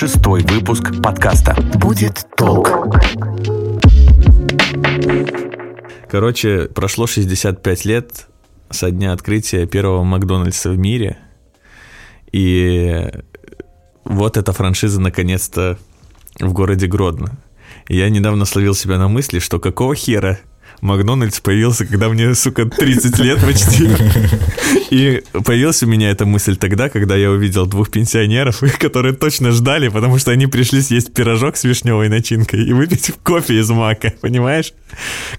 шестой выпуск подкаста «Будет толк». Короче, прошло 65 лет со дня открытия первого Макдональдса в мире. И вот эта франшиза наконец-то в городе Гродно. Я недавно словил себя на мысли, что какого хера Макдональдс появился, когда мне, сука, 30 лет почти. И появилась у меня эта мысль тогда, когда я увидел двух пенсионеров, которые точно ждали, потому что они пришли съесть пирожок с вишневой начинкой и выпить кофе из мака, понимаешь?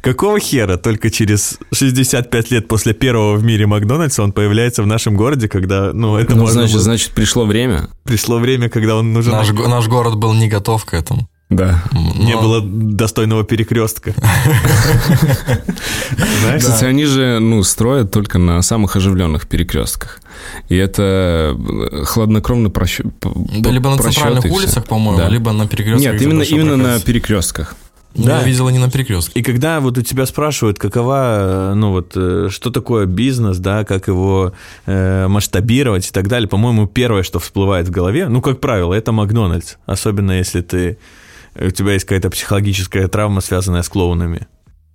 Какого хера только через 65 лет после первого в мире Макдональдса он появляется в нашем городе, когда, ну, это Ну, можно значит, было- значит, пришло время. Пришло время, когда он нужен. Наш, наш город был не готов к этому. Да. Не Но- было достойного перекрестка. Кстати, они же, ну, строят только на самых оживленных перекрестках. И это э, хладнокровно просчет. Да, либо на центральных улицах, по-моему, либо на перекрестках. Нет, именно, именно на перекрестках. Ну, Да. Я видела не на перекрестке. И когда вот у тебя спрашивают, какова, э, ну вот, э, что такое бизнес, да, как его э, масштабировать и так далее, по-моему, первое, что всплывает в голове, ну, как правило, это Макдональдс. Особенно если ты, у тебя есть какая-то психологическая травма, связанная с клоунами,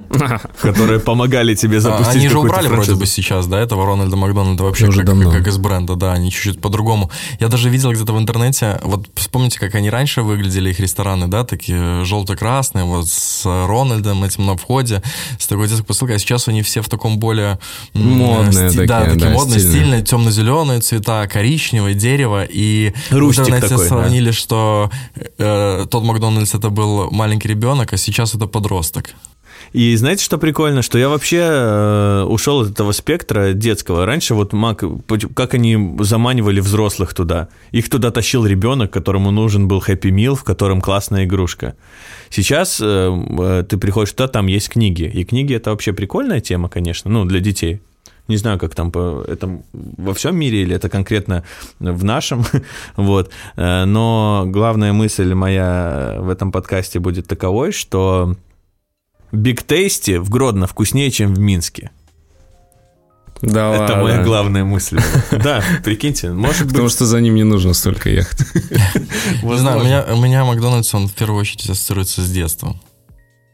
которые помогали тебе А, запустить Они же убрали франшизу. вроде бы сейчас, да, этого Рональда Макдональда вообще как, давно. как из бренда, да, они чуть-чуть по-другому. Я даже видел где-то в интернете, вот вспомните, как они раньше выглядели, их рестораны, да, такие желто-красные, вот с Рональдом этим на входе, с такой детской посылкой, а сейчас они все в таком более... Модные сти- Да, такие, такие да, модные, стильные. стильные, темно-зеленые цвета, коричневое, дерево, и Рустик в интернете такой, да. сравнили, что э, тот Макдональдс это был маленький ребенок, а сейчас это подросток. И знаете, что прикольно? Что я вообще э, ушел от этого спектра детского. Раньше вот Мак, как они заманивали взрослых туда. Их туда тащил ребенок, которому нужен был Happy Meal, в котором классная игрушка. Сейчас э, э, ты приходишь туда, там есть книги. И книги это вообще прикольная тема, конечно, ну, для детей. Не знаю, как там по это во всем мире или это конкретно в нашем, вот. Э, Но главная мысль моя в этом подкасте будет таковой, что Биг Тейсти в Гродно вкуснее, чем в Минске. Да Это ладно. моя главная мысль. Да, прикиньте, может Потому быть... что за ним не нужно столько ехать. Не знаю, у меня, Макдональдс, он в первую очередь ассоциируется с детством.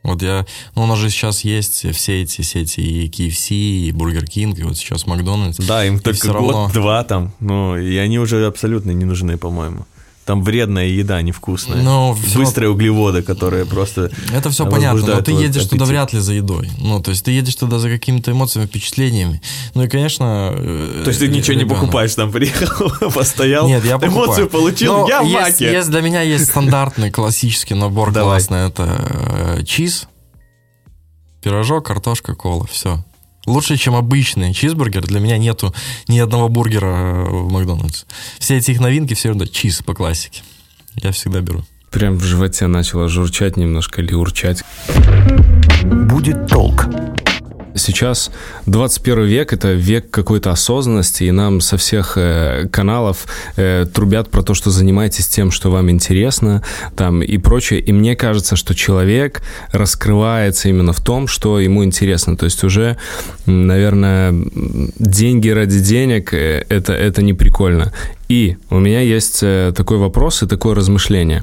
Вот я, ну у нас же сейчас есть все эти сети, и KFC, и Burger King, и вот сейчас Макдональдс. Да, им только год-два там, ну, и они уже абсолютно не нужны, по-моему. Там вредная еда, невкусная. Но всё Быстрые углеводы, которые просто... Это все понятно, но возбуждают ты едешь туда аппетит. вряд ли за едой. Ну, то есть ты едешь туда за какими-то эмоциями, впечатлениями. Ну и, конечно... э, То есть ты ничего не ребенок. покупаешь, там приехал, постоял, Нет, я покупаю. эмоцию получил, Но я в есть, маке. есть- для меня есть стандартный классический набор Давай. классный. Это э, чиз, пирожок, картошка, кола. Все. Лучше, чем обычный чизбургер. Для меня нету ни одного бургера э, в Макдональдс. Все эти их новинки, все равно чиз по классике. Я всегда беру. Прям в животе начало журчать немножко или урчать. Будет толк. Сейчас 21 век – это век какой-то осознанности, и нам со всех э, каналов э, трубят про то, что занимайтесь тем, что вам интересно, там и прочее. И мне кажется, что человек раскрывается именно в том, что ему интересно. То есть уже, наверное, деньги ради денег э, это, это не прикольно. И у меня есть э, такой вопрос и такое размышление.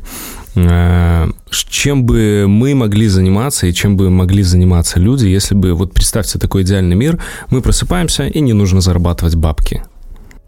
Э, Чем бы мы могли заниматься и чем бы могли заниматься люди, если бы, вот представьте такой идеальный мир, мы просыпаемся и не нужно зарабатывать бабки.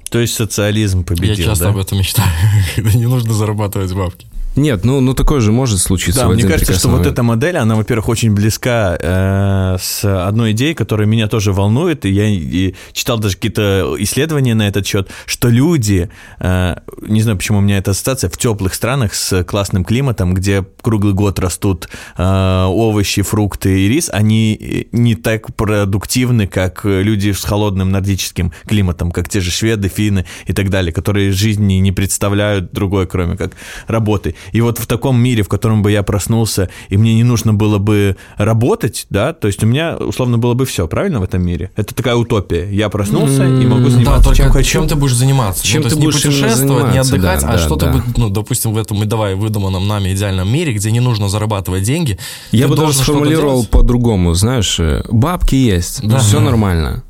То есть социализм победил, Я часто да? об этом мечтаю, когда не нужно зарабатывать бабки. Нет, ну, ну такое же может случиться Да, мне кажется, что прекрасный вот момент. эта модель, она, во-первых, очень близка э, с одной идеей, которая меня тоже волнует, и я и читал даже какие-то исследования на этот счет, что люди, э, не знаю, почему у меня эта ассоциация, в теплых странах с классным климатом, где круглый год растут э, овощи, фрукты и рис, они не так продуктивны, как люди с холодным нордическим климатом, как те же шведы, финны и так далее, которые жизни не представляют другой, кроме как работы. И вот в таком мире, в котором бы я проснулся, и мне не нужно было бы работать, да, то есть у меня, условно, было бы все, правильно, в этом мире? Это такая утопия. Я проснулся и могу Да, заниматься только чем хочу. чем ты будешь заниматься? Чем ну, то ты есть будешь не путешествовать, не отдыхать, да, а да, что-то, да. ну, допустим, в этом, давай, выдуманном нами идеальном мире, где не нужно зарабатывать деньги. Я бы даже сформулировал по-другому, знаешь, э, бабки есть, Да. все нормально.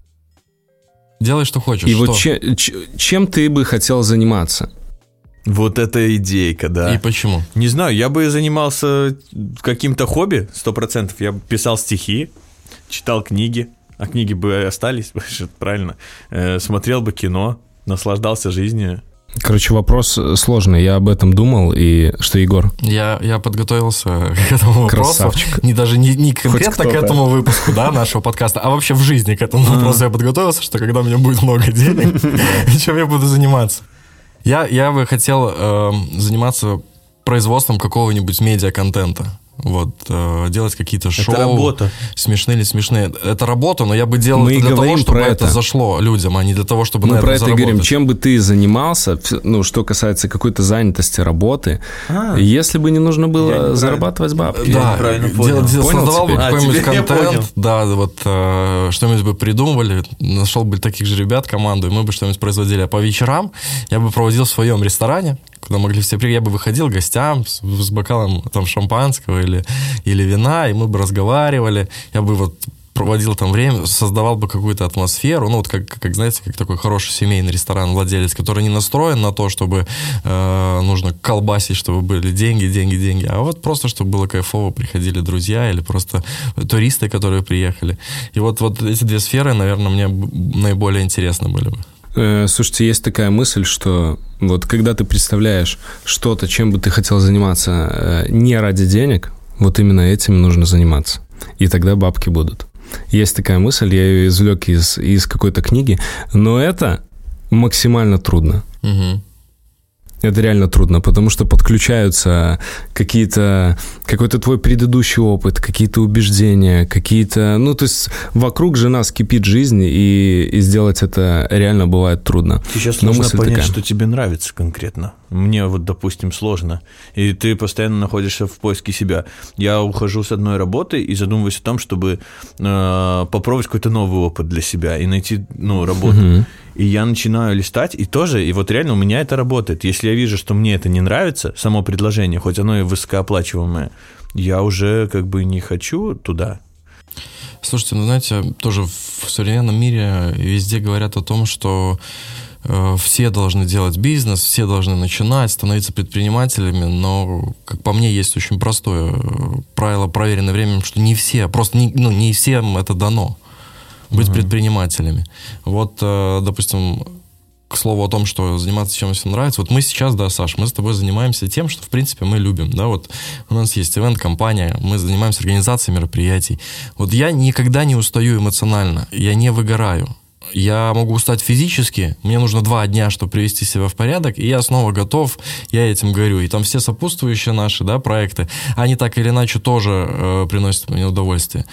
Делай, что хочешь. И что? вот че- чем ты бы хотел заниматься? Вот это идейка, да. И почему? Не знаю, я бы занимался каким-то хобби, сто процентов. Я бы писал стихи, читал книги, а книги бы остались, правильно. Э, смотрел бы кино, наслаждался жизнью. Короче, вопрос сложный. Я об этом думал, и что, Егор? Я, я подготовился к этому вопросу. Красавчик. Не даже не, не конкретно к этому выпуску да, нашего подкаста, а вообще в жизни к этому вопросу я подготовился, что когда у меня будет много денег, чем я буду заниматься. Я, я бы хотел эм, заниматься производством какого-нибудь медиа-контента. Вот, э, делать какие-то шоу. работа. Смешные или смешные. Это работа, но я бы делал Мы это для того, чтобы про это. это. зашло людям, а не для того, чтобы Мы на про это и говорим. Чем бы ты занимался, ну, что касается какой-то занятости, работы, А. если бы не нужно было неправильно- зарабатывать бабки. Да, неправильно дел- понял. дел- Понял создавал бы теперь? А, какой-нибудь контент, да, вот э, что-нибудь бы придумывали, нашел бы таких же ребят, команду, и мы бы что-нибудь производили. А по вечерам я бы проводил в своем ресторане, куда могли все приехать, я бы выходил к гостям с, с бокалом там шампанского или, или вина, и мы бы разговаривали, я бы вот проводил там время, создавал бы какую-то атмосферу, ну вот как, как знаете, как такой хороший семейный ресторан, владелец, который не настроен на то, чтобы э, нужно колбасить, чтобы были деньги, деньги, деньги, а вот просто, чтобы было кайфово, приходили друзья или просто туристы, которые приехали. И вот, вот эти две сферы, наверное, мне наиболее интересны были бы. Э, Слушайте, есть такая мысль, что вот когда ты представляешь что-то, чем бы ты хотел заниматься э, не ради денег, вот именно этим нужно заниматься. И тогда бабки будут. Есть такая мысль, я ее извлек из, из какой-то книги, но это максимально трудно. Мгм. Это реально трудно, потому что подключаются какие-то, какой-то твой предыдущий опыт, какие-то убеждения, какие-то... Ну, то есть вокруг же нас кипит жизнь, и, и сделать это реально бывает трудно. Сейчас Но нужно понять, такая. что тебе нравится конкретно. Мне вот, допустим, сложно. И ты постоянно находишься в поиске себя. Я ухожу с одной работы и задумываюсь о том, чтобы э, попробовать какой-то новый опыт для себя и найти, ну, работу. Мгм. И я начинаю листать, и тоже, и вот реально у меня это работает. Если я вижу, что мне это не нравится, само предложение, хоть оно и высокооплачиваемое, я уже как бы не хочу туда. Слушайте, ну знаете, тоже в современном мире везде говорят о том, что все должны делать бизнес, все должны начинать, становиться предпринимателями, но, как по мне, есть очень простое э, правило, проверенное временем, что не все, просто не, ну, не всем это дано быть предпринимателями. Вот, э, допустим, к слову о том, что заниматься чем всем нравится. Вот мы сейчас, да, Саш, мы с тобой занимаемся тем, что, в принципе, мы любим, да, вот у нас есть ивент-компания, мы занимаемся организацией мероприятий. Вот я никогда не устаю эмоционально, я не выгораю. Я могу устать физически, мне нужно два дня, чтобы привести себя в порядок, и я снова готов, я этим горю. И там все сопутствующие наши да, проекты, они так или иначе тоже э, приносят мне удовольствие.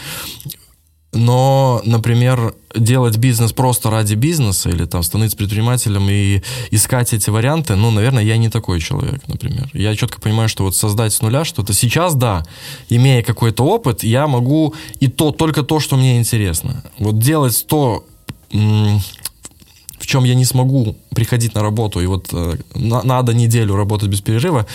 Но, например, делать бизнес просто ради бизнеса или там становиться предпринимателем и искать эти варианты, ну, наверное, я не такой человек, например. Я четко понимаю, что вот создать с нуля что-то сейчас, да, имея какой-то опыт, я могу и то, только то, что мне интересно. Вот делать то, в чем я не смогу приходить на работу, и вот э, на- надо неделю работать без перерыва,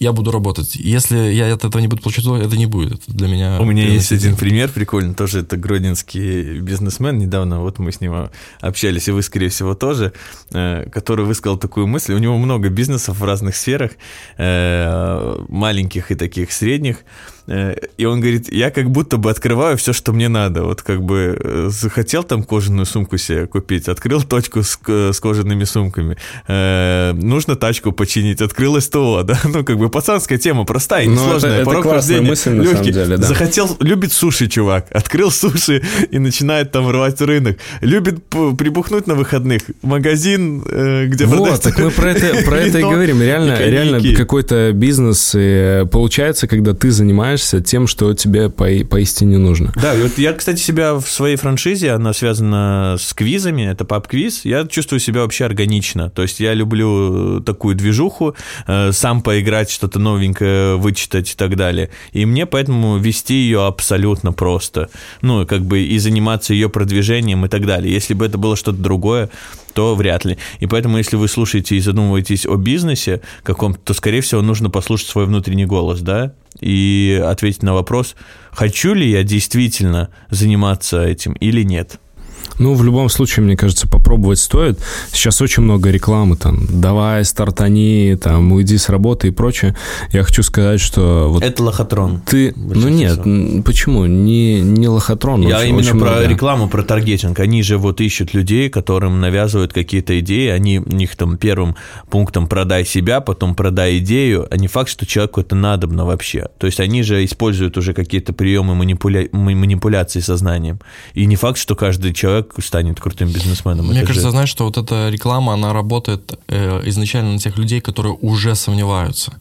я буду работать. Если я от этого не буду получать, это не будет. Это для меня... У меня есть один пример прикольный, тоже это гродненский бизнесмен, недавно вот мы с ним общались, и вы, скорее всего, тоже, э, который высказал такую мысль, у него много бизнесов в разных сферах, э, маленьких и таких средних, и он говорит, я как будто бы открываю все, что мне надо, вот как бы э, захотел там кожаную сумку себе купить, открыл точку с, к- с кожаными сумками, Э, нужно тачку починить, открыл СТО, да, ну как бы пацанская тема, простая, Ну, это- несложная, это порог классная хождения мысль, на самом легкий. деле, да. Захотел, любит суши, чувак. Открыл суши и начинает там рвать рынок. Любит прибухнуть на выходных. Магазин, э, где Вот, продается так мы про это, про это и говорим. Реально, реально какой-то бизнес э, получается, когда ты занимаешься тем, что тебе по, поистине нужно. Да, вот я, кстати, себя в своей франшизе, она связана с квизами, это паб-квиз, я чувствую себя вообще органично. То есть я люблю такую движуху, э, сам поиграть, что-то новенькое вычитать и так далее. И мне поэтому вести ее абсолютно просто. Ну, как бы и заниматься ее продвижением и так далее. Если бы это было что-то другое, то вряд ли. И поэтому, если вы слушаете и задумываетесь о бизнесе каком-то, то, скорее всего, нужно послушать свой внутренний голос, да, и ответить на вопрос, хочу ли я действительно заниматься этим или нет. Ну, в любом случае, мне кажется, попробовать стоит. Сейчас очень много рекламы, там, давай, стартани, там, уйди с работы и прочее. Я хочу сказать, что... Вот Это лохотрон. ты... Ну нет, м, почему? Не, не лохотрон. Я очень- именно очень про много. рекламу, про таргетинг. Они же вот ищут людей, которым навязывают какие-то идеи. Они у них там первым пунктом продай себя, потом продай идею. А не факт, что человеку это надобно вообще. То есть они же используют уже какие-то приемы манипуля... манипуляции сознанием. И не факт, что каждый человек станет крутым бизнесменом. Мне кажется, же- знаешь, что вот эта реклама, она работает э, изначально на тех людей, которые уже сомневаются.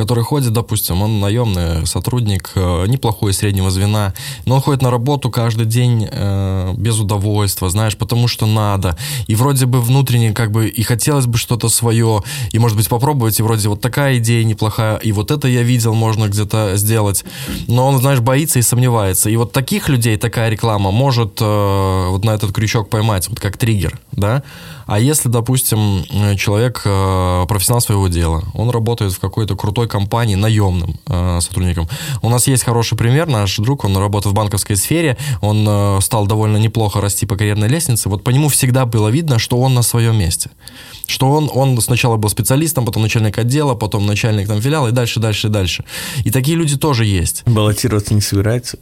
Который ходит, допустим, он наемный сотрудник, э, неплохой среднего звена, но он ходит на работу каждый день э, без удовольствия, знаешь, потому что надо. И вроде бы внутренне как бы и хотелось бы что-то свое, и может быть попробовать, и вроде вот такая идея неплохая, и вот это я видел, можно где-то сделать. Но он, знаешь, боится и сомневается. И вот таких людей такая реклама может э, вот на этот крючок поймать, вот как триггер, да? А если, допустим, э, человек э, профессионал своего дела, он работает в какой-то крутой компании наемным э, сотрудником. У нас есть хороший пример, наш друг, он работает в банковской сфере, он стал довольно неплохо расти по карьерной лестнице, вот по нему всегда было видно, что он на своем месте. Что он, он сначала был специалистом, потом начальник отдела, потом начальник там филиала и дальше, дальше, дальше. И такие люди тоже есть. Баллотироваться не собирается.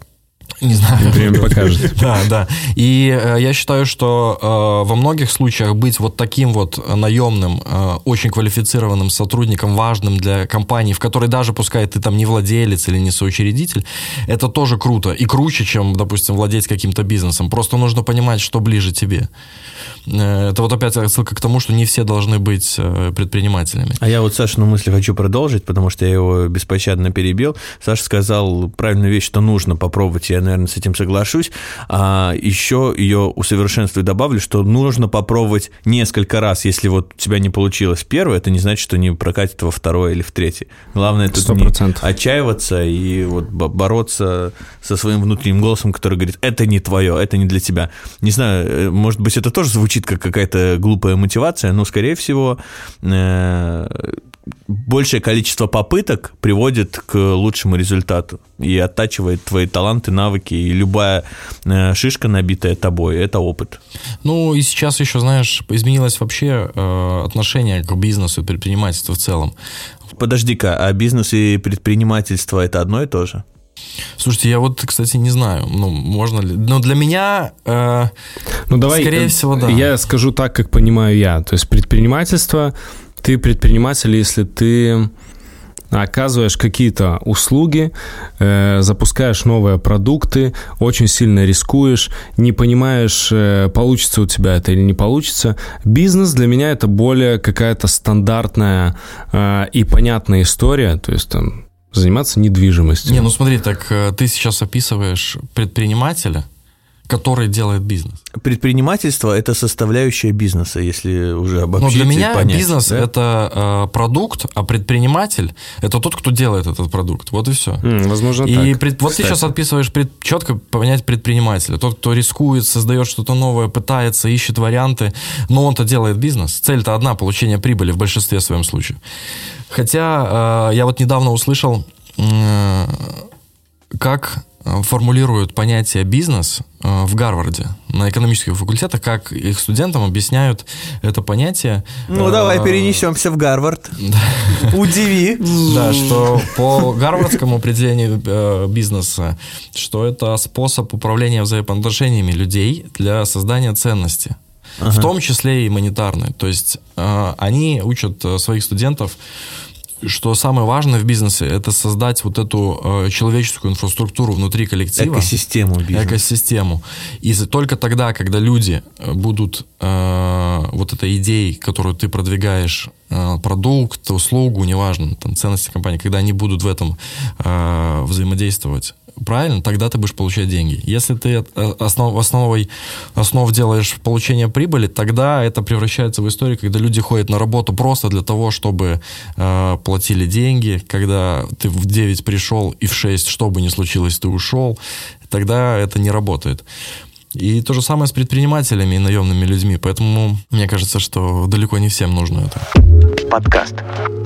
Не знаю. Время покажет. Да, да. И э, я считаю, что э, во многих случаях быть вот таким вот наемным, э, очень квалифицированным сотрудником, важным для компании, в которой даже пускай ты там не владелец или не соучредитель, это тоже круто. И круче, чем, допустим, владеть каким-то бизнесом. Просто нужно понимать, что ближе тебе. Э, Это вот опять отсылка к тому, что не все должны быть э, предпринимателями. А я вот Сашину мысль хочу продолжить, потому что я его беспощадно перебил. Саша сказал правильную вещь, что нужно попробовать, я, наверное, с этим соглашусь. А еще ее усовершенствую добавлю, что нужно попробовать несколько раз. Если вот у тебя не получилось первое, это не значит, что не прокатит во второе или в третье. Главное тут Сто не процентов. отчаиваться и вот бо- бороться со своим внутренним голосом, который говорит, это не твое, это не для тебя. Не знаю, э, может быть, это тоже звучит как какая-то глупая мотивация, но, скорее всего, э, большее количество попыток приводит к лучшему результату и оттачивает твои таланты, навыки, и любая э, шишка, набитая тобой, это опыт. Ну и сейчас еще, знаешь, изменилось вообще э, отношение к бизнесу и предпринимательству в целом. Подожди-ка, а бизнес и предпринимательство это одно и то же? Слушайте, я вот, кстати, не знаю, ну, можно ли... Но для меня... э, Ну, давай, Скорее э, всего, да. Я скажу так, как понимаю я. То есть предпринимательство, ты предприниматель, если ты оказываешь какие-то услуги, э, запускаешь новые продукты, очень сильно рискуешь, не понимаешь, э, получится у тебя это или не получится. Бизнес для меня это более какая-то стандартная э, и понятная история, то есть там заниматься недвижимостью. Не, ну смотри, так э, ты сейчас описываешь предпринимателя, который делает бизнес. Предпринимательство – это составляющая бизнеса, если уже Но обобщить Ну, для и меня понять, бизнес да? это э, продукт, а предприниматель это тот, кто делает этот продукт. Вот и все. М, возможно, И так. пред- вот ты сейчас отписываешь пред- четко понять предпринимателя. Тот, кто рискует, создает что-то новое, пытается, ищет варианты, но он-то делает бизнес. Цель-то одна получение прибыли в большинстве своем случае. Хотя э, я вот недавно услышал, э, как формулируют понятие бизнес э, в Гарварде на экономических факультетах, как их студентам объясняют это понятие. Ну, Э, давай перенесемся в Гарвард. Удиви. да, что по гарвардскому определению э, бизнеса, что это способ управления взаимоотношениями людей для создания ценности. В том числе и монетарной. То есть э, они учат э, своих студентов, что самое важное в бизнесе это создать вот эту э, человеческую инфраструктуру внутри коллектива. Экосистему бизнеса. экосистему. И только тогда, когда люди э, будут э, вот этой идеей, которую ты продвигаешь, э, продукт, услугу, неважно, там, ценности компании, когда они будут в этом э, взаимодействовать, правильно, тогда ты будешь получать деньги. Если ты э, основ, основой, основ делаешь получение прибыли, тогда это превращается в историю, когда люди ходят на работу просто для того, чтобы э, платили деньги, когда ты в 9 пришел и в 6, что бы ни случилось, ты ушел, тогда это не работает. И то же самое с предпринимателями и наемными людьми. Поэтому мне кажется, что далеко не всем нужно это. Подкаст.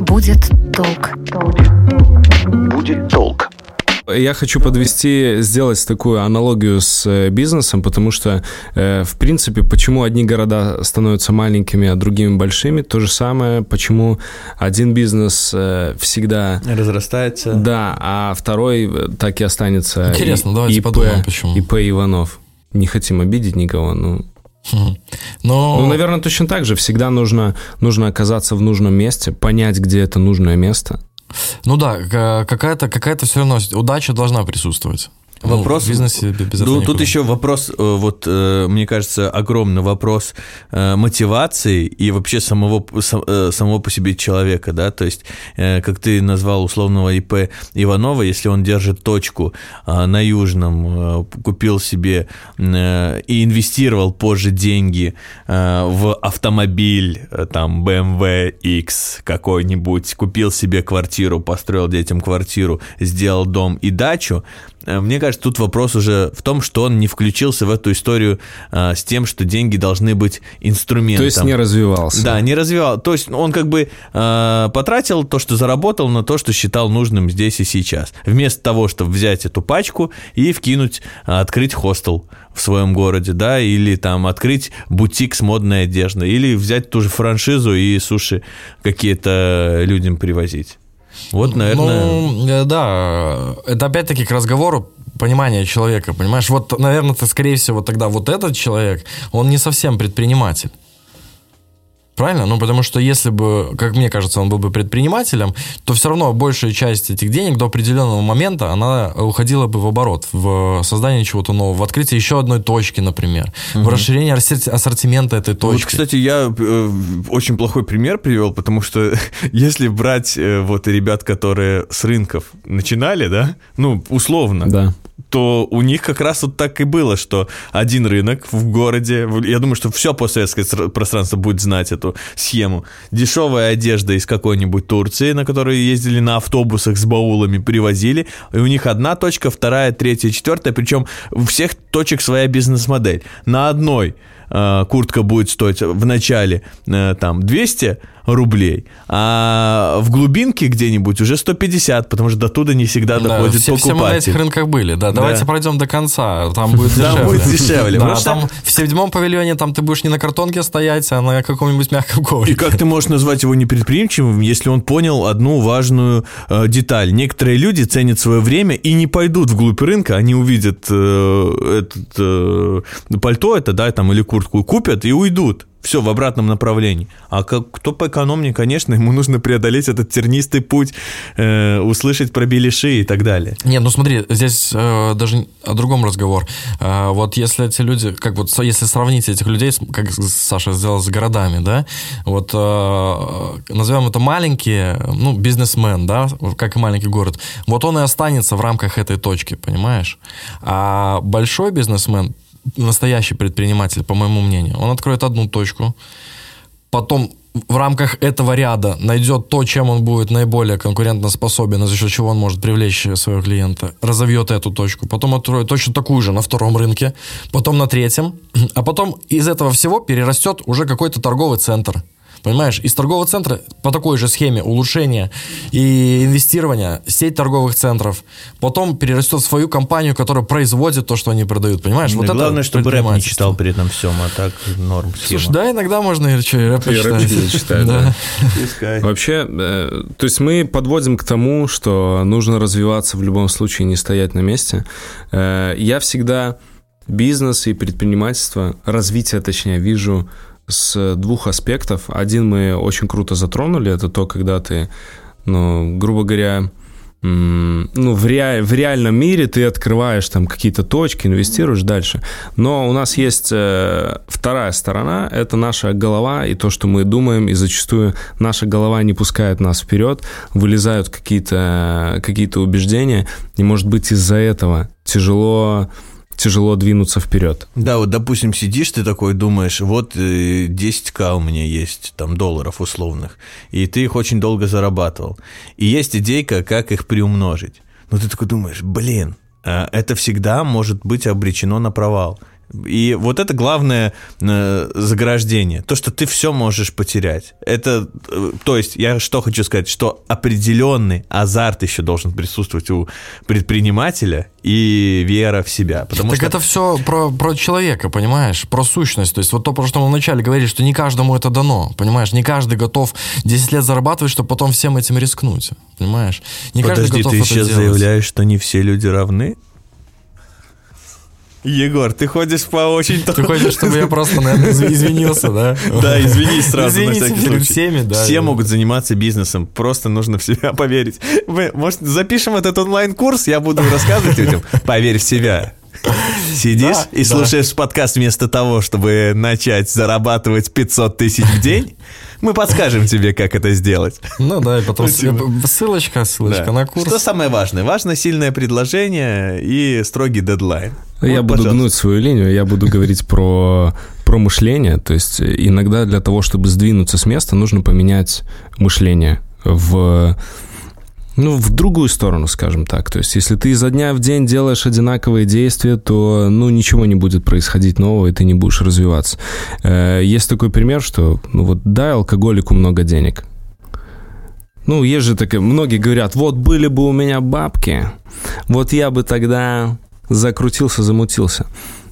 Будет толк. Будет толк. Я хочу подвести, сделать такую аналогию с э, бизнесом, потому что, э, в принципе, почему одни города становятся маленькими, а другими большими, то же самое, почему один бизнес э, всегда... Разрастается. Да, а второй так и останется. Интересно, И- давайте ИП, подумаем, почему. ИП Иванов. Не хотим обидеть никого, ну... Хм. Но, Ну, наверное, точно так же. Всегда нужно, нужно оказаться в нужном месте, понять, где это нужное место. Ну да, ка- какая-то какая все равно удача должна присутствовать. Ну, Вопрос в бизнесе без этого Ну, тут никуда. еще вопрос, э, вот, э, мне кажется, огромный вопрос э, мотивации и вообще самого, сам- самого по себе человека, да, то есть, как ты назвал условного ИП Иванова, если он держит точку на Южном, купил себе и инвестировал позже деньги в автомобиль, там, BMW X какой-нибудь, купил себе квартиру, построил детям квартиру, сделал дом и дачу, Мне кажется, тут вопрос уже в том, что он не включился в эту историю э, с тем, что деньги должны быть инструментом. То есть не развивался. Да, не развивал. То есть он как бы э, потратил то, что заработал, на то, что считал нужным здесь и сейчас. Вместо того, чтобы взять эту пачку и вкинуть, э, открыть хостел в своем городе, да, или там открыть бутик с модной одеждой, или взять ту же франшизу и суши какие-то людям привозить. Вот, наверное... Ну, да, это опять-таки к разговору понимания человека, понимаешь? Вот, наверное, ты, скорее всего, тогда вот этот человек, он не совсем предприниматель. Правильно? Ну, потому что если бы, как мне кажется, он был бы предпринимателем, то все равно большая часть этих денег до определенного момента, она уходила бы в оборот, в создание чего-то нового, в открытие еще одной точки, например, в расширение ассорти- ассортимента этой точки. Вот, кстати, я э, очень плохой пример привел, потому что если брать э, вот ребят, которые с рынков начинали, да, ну, условно, Да. То у них как раз вот так и было, что один рынок в городе, я думаю, что все постсоветское пространство будет знать эту схему. Дешевая одежда из какой-нибудь Турции, на которой ездили на автобусах с баулами, привозили, и у них одна точка, вторая, третья, четвертая, причем у всех точек своя бизнес-модель. На одной э, куртка будет стоить в начале э, там 200 рублей, а в глубинке где-нибудь уже 150, потому что до туда не всегда Да, доходит все, все мы на покупатель. этих рынках были, да. Давайте пройдем до конца, там будет дешевле. Там будет дешевле. Да, там в седьмом павильоне там ты будешь не на картонке стоять, а на каком-нибудь мягком И коврике. как ты можешь назвать его непредприимчивым, если он понял одну важную э, деталь? Некоторые люди ценят свое время и не пойдут вглубь рынка, они увидят э, этот э, пальто это, да, там или куртку, купят и уйдут. Все в обратном направлении. А как, кто поэкономнее, конечно, ему нужно преодолеть этот тернистый путь, э, услышать про беляши и так далее. Не, ну смотри, здесь э, даже о другом разговор. Э, вот если эти люди, как вот, если сравнить этих людей, как Саша сделал с городами, да, вот э, назовем это маленькие, ну, бизнесмен, да, как и маленький город, вот он и останется в рамках этой точки, понимаешь? А большой бизнесмен, настоящий предприниматель, по моему мнению, он откроет одну точку, потом в рамках этого ряда найдет то, чем он будет наиболее конкурентоспособен, и за счет чего он может привлечь своего клиента, разовьет эту точку, потом откроет точно такую же на втором рынке, потом на третьем, а потом из этого всего перерастет уже какой-то торговый центр. Понимаешь, из торгового центра по такой же схеме улучшения и инвестирования сеть торговых центров, потом перерастет в свою компанию, которая производит то, что они продают, понимаешь? Ну, вот это главное, чтобы рэп не читал при этом всем, а так норм схема. Слушай, да, иногда можно и что, и рэп И рэп почитать. читать, Да. да. Вообще, э, то есть мы подводим к тому, что нужно развиваться в любом случае, не стоять на месте. Э, я всегда бизнес и предпринимательство, развитие, точнее, вижу с двух аспектов. Один мы очень круто затронули, это то, когда ты, ну, грубо говоря, ну, в, ре- в реальном мире ты открываешь там какие-то точки, инвестируешь дальше. Но у нас есть э, вторая сторона, это наша голова и то, что мы думаем, и зачастую наша голова не пускает нас вперед, вылезают какие-то какие убеждения, и, может быть, из-за этого тяжело, тяжело двинуться вперед. Да, вот, допустим, сидишь ты такой, думаешь, вот э, 10к у меня есть, там, долларов условных, и ты их очень долго зарабатывал. И есть идейка, как их приумножить. Но ты такой думаешь, блин, а это всегда может быть обречено на провал. И вот это главное э, заграждение. То, что ты все можешь потерять. Это, э, то есть, я что хочу сказать, что определенный азарт еще должен присутствовать у предпринимателя и вера в себя. Потому так что... это все про, про человека, понимаешь? Про сущность. То есть вот то, про что мы вначале говорили, что не каждому это дано, понимаешь? Не каждый готов 10 лет зарабатывать, чтобы потом всем этим рискнуть, понимаешь? Не Подожди, каждый готов ты сейчас делать. заявляешь, что не все люди равны? Егор, ты ходишь по очень... Ты хочешь, чтобы я просто, наверное, изв- извинился, да? Да, извинись сразу на всякий случай. всеми, да. Все могут заниматься бизнесом, просто нужно в себя поверить. Мы, может, запишем этот онлайн-курс, я буду рассказывать людям, поверь в себя. Сидишь Да, и да. слушаешь подкаст вместо того, чтобы начать зарабатывать 500 тысяч в день, мы подскажем тебе, как это сделать. Ну да, и потом Спасибо. ссылочка, ссылочка Да. на курс. Что самое важное? Важно сильное предложение и строгий дедлайн. Я Вот, буду пожалуйста. гнуть свою линию, я буду говорить про, про мышление. То есть иногда для того, чтобы сдвинуться с места, нужно поменять мышление в, ну, в другую сторону, скажем так. То есть если ты изо дня в день делаешь одинаковые действия, то ну, ничего не будет происходить нового, и ты не будешь развиваться. Э, Есть такой пример, что ну, вот дай алкоголику много денег. Ну, есть же такие, многие говорят, вот были бы у меня бабки, вот я бы тогда закрутился, замутился.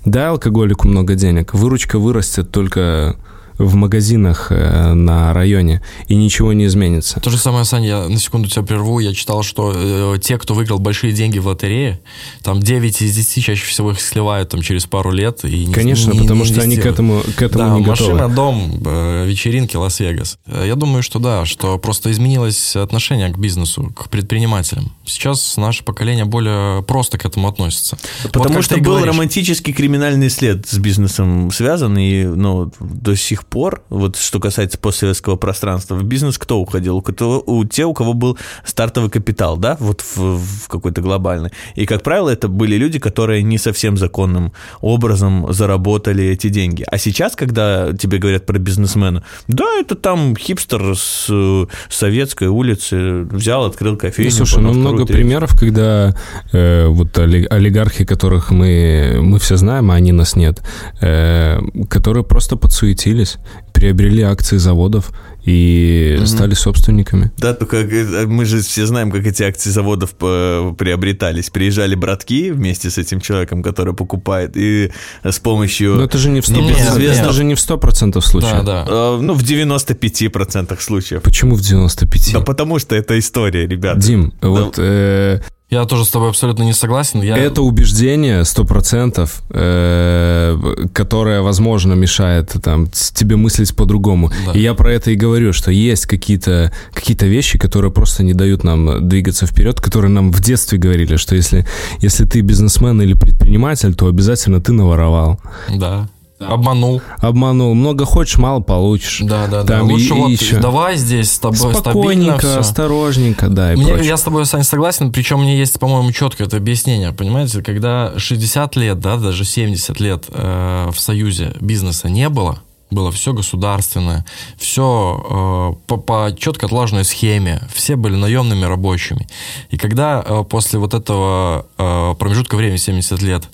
Дай алкоголику много денег, выручка вырастет только в магазинах э, на районе, и ничего не изменится. То же самое, Саня, я на секунду тебя прерву. Я читал, что э, те, кто выиграл большие деньги в лотерее, там 9 из 10 чаще всего их сливают там, через пару лет. И не, Конечно, не- потому не что они к этому, к этому да, не машина, готовы. дом, э, вечеринки, Лас-Вегас. Э, Я думаю, что да, что просто изменилось отношение к бизнесу, к предпринимателям. Сейчас наше поколение более просто к этому относится. Вот Потому как что был говоришь. романтический криминальный след с бизнесом связан, и ну, до сих пор, вот что касается постсоветского пространства, в бизнес кто уходил? У, кого- у те, у кого был стартовый капитал, да, вот в, в какой-то глобальный. И, как правило, это были люди, которые не совсем законным образом заработали эти деньги. А сейчас, когда тебе говорят про бизнесмена, да, это там хипстер с советской улицы взял, открыл кофейню. Ну, слушай, ну много третью. примеров, когда э, вот оли- олигархи, которых мы, мы все знаем, а они нас нет, э, которые просто подсуетились, приобрели акции заводов и стали собственниками. Да, только э, мы же все знаем, как эти акции заводов э, приобретались. Приезжали братки вместе с этим человеком, который покупает, и с помощью... Но это же не в 100%, Небезызвестных- это же не в 100% случаев. Да, да. э, ну, в 95% случаев. Почему в 95%? Да потому что это история, ребят. Дим, вот э, Я тоже с тобой абсолютно не согласен. Я... это убеждение 100%, э, которое, возможно, мешает там, тебе мыслить по-другому. Да. И я про это и говорю, что есть какие-то какие вещи, которые просто не дают нам двигаться вперед, которые нам в детстве говорили, что если, если ты бизнесмен или предприниматель, то обязательно ты наворовал. Да. Обманул. Обманул. Много хочешь, мало получишь. Да, да, да. Там и- Лучше и вот еще. давай здесь с тобой стабильно Спокойненько, все. осторожненько, да, и Мне- прочее. я с тобой, Сань, согласен, причем мне есть, по-моему, четкое это объяснение, понимаете, когда 60 лет, да, даже 70 лет э, в союзе бизнеса не было, было все государственное, все по, по четко отлаженной схеме, все были наемными рабочими. И когда э, после вот этого э, промежутка времени, 70 лет,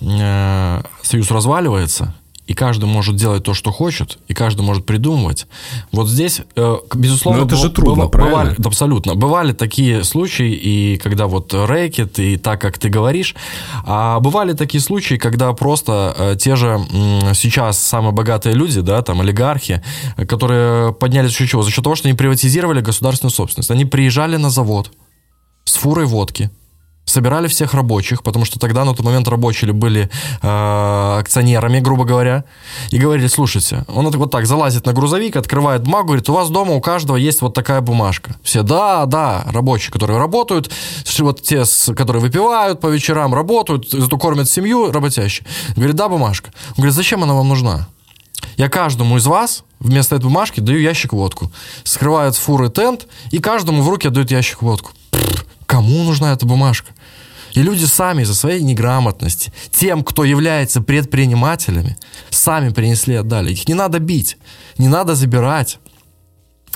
э, союз разваливается, и каждый может делать то, что хочет, и каждый может придумывать. Вот здесь, э, безусловно, Но это же трудно, быва- правильно? бывали- да, Абсолютно. Бывали такие случаи, и когда вот рэкет, и так, как ты говоришь, а бывали такие случаи, когда просто э, те же сейчас самые богатые люди, да, там олигархи, которые поднялись счет чего? За счет того, что они приватизировали государственную собственность. Они приезжали на завод с фурой водки, собирали всех рабочих, потому что тогда на тот момент рабочие были э, акционерами, грубо говоря, и говорили, слушайте, он вот так залазит на грузовик, открывает бумагу, говорит, у вас дома у каждого есть вот такая бумажка. Все, да, да, рабочие, которые работают, вот те, которые выпивают по вечерам, работают, зато кормят семью, работящие. Говорит, да, бумажка. Он говорит, зачем она вам нужна? Я каждому из вас вместо этой бумажки даю ящик водку. Скрывают фуры тент, и каждому в руки отдают ящик водку. Пф, Кому нужна эта бумажка? И люди сами из-за своей неграмотности, тем, кто является предпринимателями, сами принесли и отдали. Их не надо бить, не надо забирать.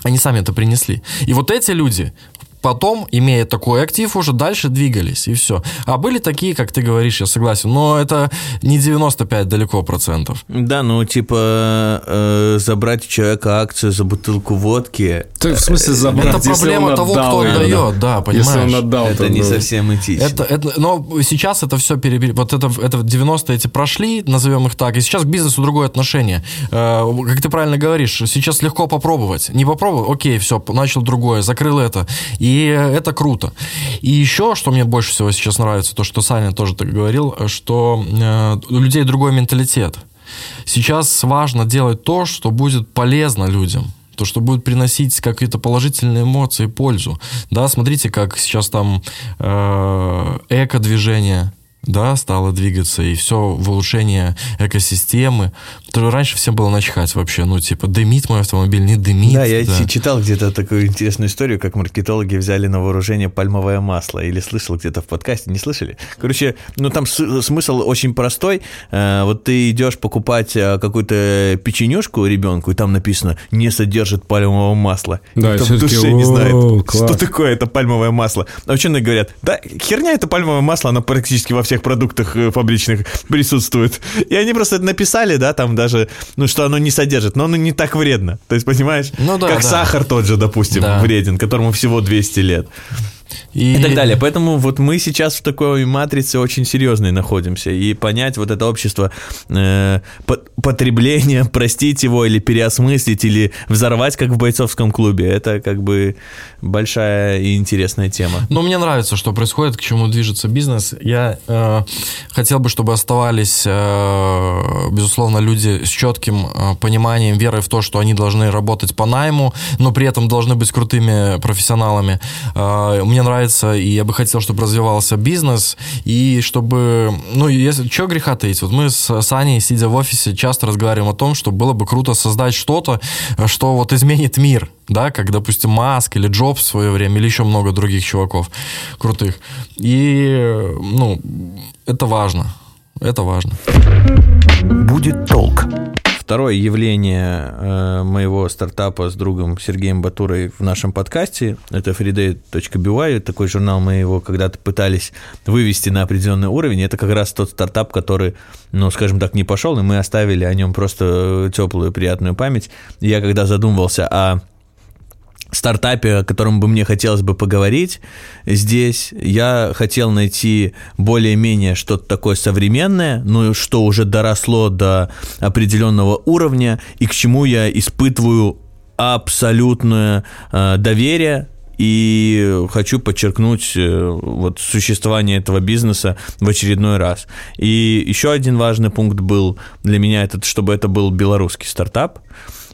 Они сами это принесли. И вот эти люди потом, имея такой актив, уже дальше двигались, и все. А были такие, как ты говоришь, я согласен, но это не 95 далеко процентов. Да, ну, типа, э, забрать у человека акцию за бутылку водки, Ты, в смысле забрать, Это проблема он того, отдал кто её, отдает, да, понимаешь? Если он отдал, это то, не ну, совсем этично. Это, это, но сейчас это все перебили. Вот это, это 90-е эти прошли, назовем их так, и сейчас к бизнесу другое отношение. Э, как ты правильно говоришь, сейчас легко попробовать. Не попробовал, окей, все, начал другое, закрыл это. И это круто. И еще, что мне больше всего сейчас нравится, то, что Саня тоже так говорил, что э, у людей другой менталитет. Сейчас важно делать то, что будет полезно людям то, что будет приносить какие-то положительные эмоции, пользу. Да, смотрите, как сейчас там э, эко-движение, да, стало двигаться, и все в улучшение экосистемы. То раньше всем было начхать вообще, ну, типа, дымит мой автомобиль, не дымит. Да, я ч- читал где-то такую интересную историю, как маркетологи взяли на вооружение пальмовое масло. Или слышал где-то в подкасте, не слышали? Короче, ну там смысл очень простой. Э, вот ты идешь покупать э, какую-то печенюшку ребенку, и там написано «не содержит пальмового масла». Да, и все в душе не знает, «О, что класс». такое это пальмовое масло. А ученые говорят, да, херня это пальмовое масло, оно практически во всех продуктах э, фабричных присутствует. И они просто это написали, да, там даже, ну, что оно не содержит, но оно не так вредно. То есть, понимаешь, Ну да, как да. сахар тот же, допустим, Да. вреден, которому всего 200 лет. И, И так далее. Поэтому вот мы сейчас в такой матрице очень серьезной находимся. И понять вот это общество э, по- потребления, простить его или переосмыслить, или взорвать, как в бойцовском клубе, это как бы большая и интересная тема. Но мне нравится, что происходит, к чему движется бизнес. Я э, хотел бы, чтобы оставались, э, безусловно, люди с четким э, пониманием, верой в то, что они должны работать по найму, но при этом должны быть крутыми профессионалами. Э, мне нравится, и я бы хотел, чтобы развивался бизнес, и чтобы, ну, если, что греха таить, вот мы с Саней, сидя в офисе, часто разговариваем о том, что было бы круто создать что-то, что вот изменит мир, да, как, допустим, Маск или Джобс в свое время, или еще много других чуваков крутых. И, ну, это важно. Это важно. Будет толк. Второе явление э, моего стартапа с другом Сергеем Батурой в нашем подкасте – это freeday.by. Такой журнал мы его когда-то пытались вывести на определенный уровень. Это как раз тот стартап, который, ну, скажем так, не пошел, и мы оставили о нем просто теплую, приятную память. Я когда задумывался о стартапе, о котором бы мне хотелось бы поговорить здесь. Я хотел найти более-менее что-то такое современное, ну, что уже доросло до определенного уровня, и к чему я испытываю абсолютное э, доверие, и хочу подчеркнуть э, вот существование этого бизнеса в очередной раз. И еще один важный пункт был для меня, этот, чтобы это был белорусский стартап,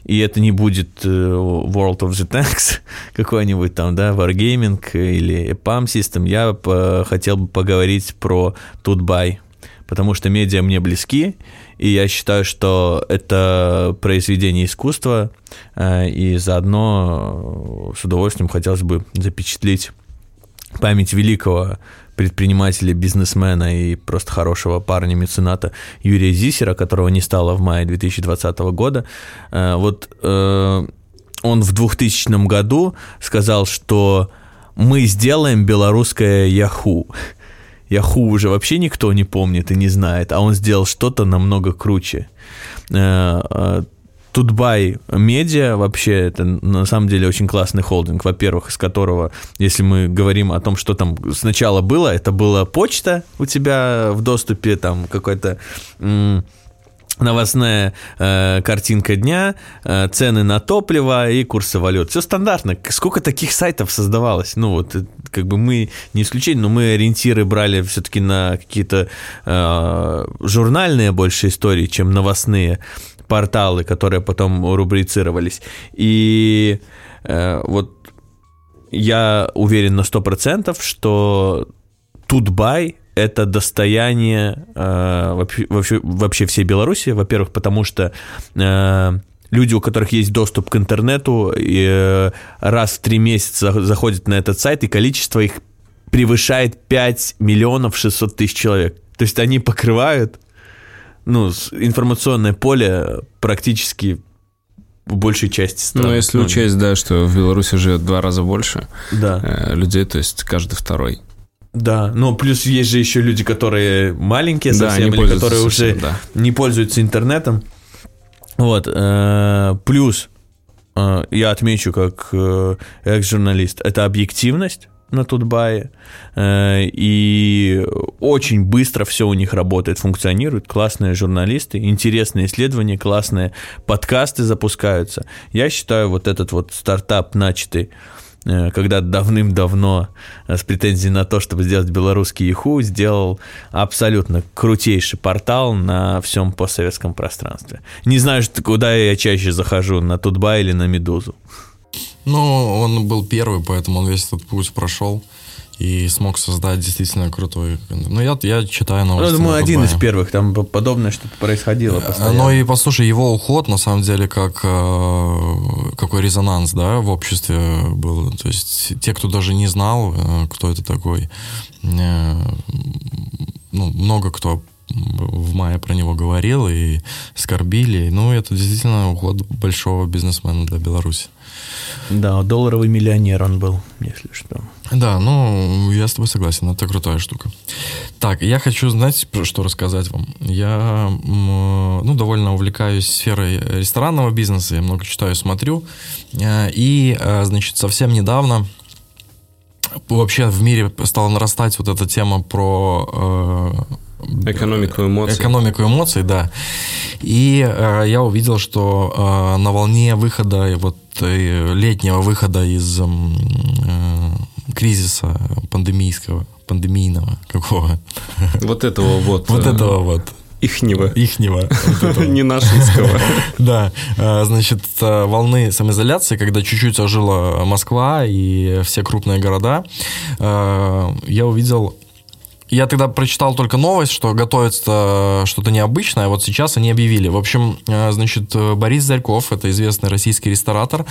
и это не будет э, World of the Tanks какой-нибудь там, да, Wargaming или EPAM System, я по- хотел бы поговорить про Tutbuy, потому что медиа мне близки, и я считаю, что это произведение искусства, э, и заодно э, с удовольствием хотелось бы запечатлеть память великого предпринимателя, бизнесмена и просто хорошего парня-мецената Юрия Зисера, которого не стало в мае 2020 года. Э, Вот э, он в 2000 году сказал, что мы сделаем белорусское Яху. Яху уже вообще никто не помнит и не знает, а он сделал что-то намного круче. Э, Тутбай Медиа вообще это на самом деле очень классный холдинг, во-первых, из которого, если мы говорим о том, что там сначала было, это была почта у тебя в доступе, там какой-то новостная э, картинка дня, э, цены на топливо и курсы валют. Все стандартно. Сколько таких сайтов создавалось? Ну вот, э, как бы мы не исключение, но мы ориентиры брали все-таки на какие-то э, журнальные больше истории, чем новостные порталы, которые потом рубрицировались. И э, вот я уверен на 100%, что Тутбай это достояние э, вообще, вообще, всей Беларуси, во-первых, потому что э, люди, у которых есть доступ к интернету, э, раз в три месяца заходят на этот сайт, и количество их превышает 5 миллионов 600 тысяч человек. То есть они покрывают ну, информационное поле практически в большей части стран. Ну, если Ну, учесть, да, что в Беларуси живет в два раза больше Да, э, людей, то есть каждый второй. да. Но плюс есть же еще люди, которые маленькие Да, совсем, они или которые совсем, уже да. не пользуются интернетом. Вот. э, Плюс э, я отмечу как э, экс-журналист, это объективность на Тутбае. Э, И очень быстро все у них работает, функционирует. Классные журналисты, интересные исследования, классные подкасты запускаются. Я считаю, вот этот вот стартап, начатый э, когда давным-давно э, с претензией на то, чтобы сделать белорусский Иху, сделал абсолютно крутейший портал на всем постсоветском пространстве. Не знаю, куда я чаще захожу, на Тутбай или на Медузу. Ну, он был первый, поэтому он весь этот путь прошел и смог создать действительно крутой... Ну, я, я читаю Ну, новости. я думаю, один из первых, там по- подобное что-то происходило постоянно. Ну и послушай, его уход, на самом деле, как э, какой резонанс, да, в обществе был. То есть те, кто даже не знал, э, кто это такой, э, ну, много кто в мае про него говорил и скорбили. Ну, это действительно уход большого бизнесмена для Беларуси. Да, долларовый миллионер он был, если что. Да, ну, я с тобой согласен, это крутая штука. Так, я хочу, знаете, про что рассказать вам? Я, ну, довольно увлекаюсь сферой ресторанного бизнеса, я много читаю, смотрю, Э, и, э, значит, совсем недавно вообще в мире стала нарастать вот эта тема про э, Экономику эмоций. Экономику эмоций, да. И э, я увидел, что э, на волне выхода, вот летнего выхода из м, э, кризиса пандемийского, пандемийного какого, Вот этого вот. вот э, этого вот, Ихнего. ихнего. вот. Не нашинского. Да, э, значит, э, волны самоизоляции, когда чуть-чуть ожила Москва и все крупные города, э, я увидел... Я тогда прочитал только новость, что готовится что-то необычное, вот сейчас они объявили. В общем, э, значит, э, Борис Зарьков, это известный российский ресторатор,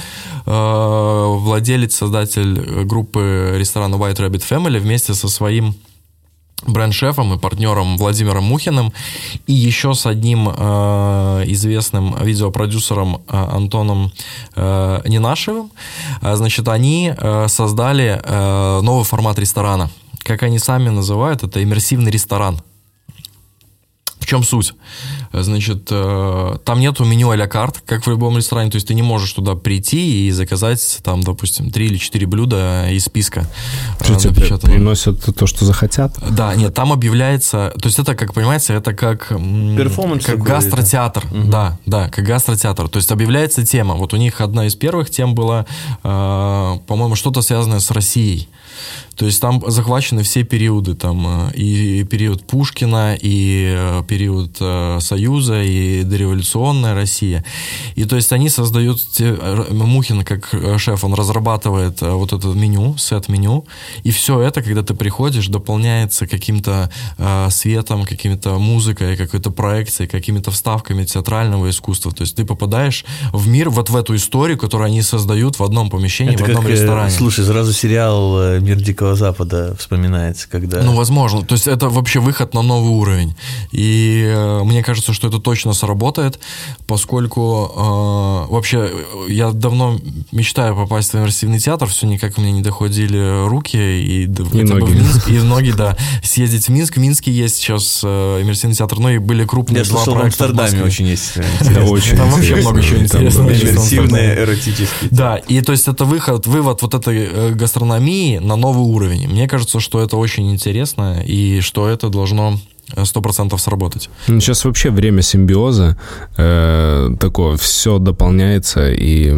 э, владелец, создатель группы ресторана White Rabbit Family вместе со своим бренд-шефом и партнером Владимиром Мухиным и еще с одним э, известным видеопродюсером э, Антоном э, Ненашевым. Э, значит, они э, создали э, новый формат ресторана. Как они сами называют, это иммерсивный ресторан. В чем суть? Значит, э, там нету меню а-ля карт, как в любом ресторане. То есть ты не можешь туда прийти и заказать, там, допустим, три или четыре блюда из списка. э, Что тебе напечатанного. приносят то, что захотят? Да, нет, там объявляется, то есть это, как понимаете, это как... Перформанс Как гастротеатр, да, да, как гастротеатр. То есть объявляется тема. Вот у них одна из первых тем была, э, по-моему, что-то связанное с Россией. То есть там захвачены все периоды, там э, и период Пушкина, и э, период э, Союза, и дореволюционная Россия. И то есть они создают, Мухин как шеф, он разрабатывает вот это меню, сет-меню, и все это, когда ты приходишь, дополняется каким-то э, светом, какими-то музыкой, какой-то проекцией, какими-то вставками театрального искусства. То есть ты попадаешь в мир, вот в эту историю, которую они создают в одном помещении, Это в одном как, ресторане. слушай, сразу сериал «Мир Дикого Запада» вспоминается, когда... Ну, возможно. То есть это вообще выход на новый уровень. И э, мне кажется, что это точно сработает, поскольку э, вообще э, я давно мечтаю попасть в иммерсивный театр, все никак мне не доходили руки и, И ноги. в Минск, и ноги, да. Съездить в Минск. В Минске есть сейчас э, иммерсивный театр, ну и были крупные Я два слышал, в проекта в Амстердаме Москве. очень есть э, очень Там вообще много чего интересного. Иммерсивные, эротические. Да, и то есть это выход, вывод вот этой гастрономии на новый уровень. Мне кажется, что это очень интересно и что это должно э, сто процентов сработать. Ну, Сейчас вообще время симбиоза э, такое, все дополняется и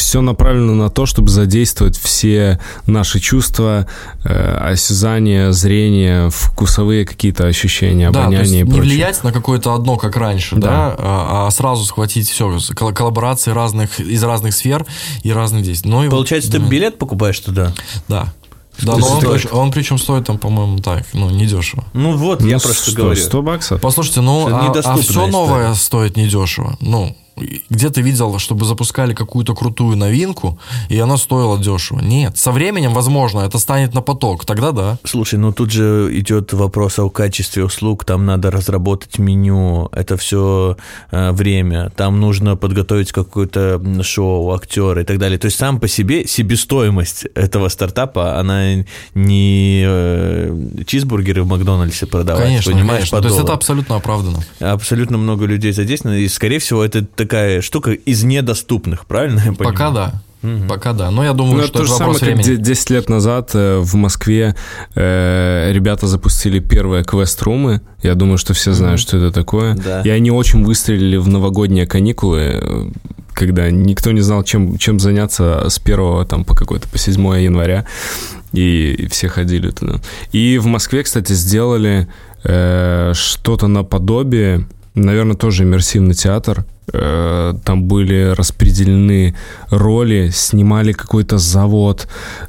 все направлено на то, чтобы задействовать все наши чувства, э, осязание, зрение, вкусовые какие-то ощущения, да, то есть обоняние и не прочее. влиять на какое-то одно, как раньше, да, Да. а, а сразу схватить все, коллаборации разных, из разных сфер и разных действий. Ну, и вот, Получается, ты да. билет покупаешь туда? Да. Да, Что но он, прич- он причем стоит там, по-моему, так, ну, недешево. Ну вот, Ну, я просто 100, говорю. 100 баксов? Послушайте, ну, Что а, недоступная все новое стоит недешево. Ну, где ты видел, чтобы запускали какую-то крутую новинку, и она стоила дешево? Нет. Со временем, возможно, это станет на поток. Тогда да. Слушай, ну тут же идет вопрос о качестве услуг, там надо разработать меню, это все э, время, там нужно подготовить какое-то шоу, актеры и так далее. То есть сам по себе себестоимость этого стартапа, она не э, чизбургеры в Макдональдсе продавать, Конечно, понимаешь, конечно. То есть это абсолютно оправдано. Абсолютно много людей задействовано, и, скорее всего, это такая штука из недоступных, правильно я понимаю? Пока да. Пока да. Но я думаю, Ну, это что то это же самое, вопрос как времени. де- 10 лет назад э, в Москве э, ребята запустили первые квест-румы. Я думаю, что все знают, что это такое. Да. И они очень выстрелили в новогодние каникулы, э, когда никто не знал, чем, чем заняться с 1 там, по какой-то по 7 января. И все ходили туда. И в Москве, кстати, сделали э, что-то наподобие, наверное, тоже иммерсивный театр. Э, Там были распределены роли, снимали какой-то завод,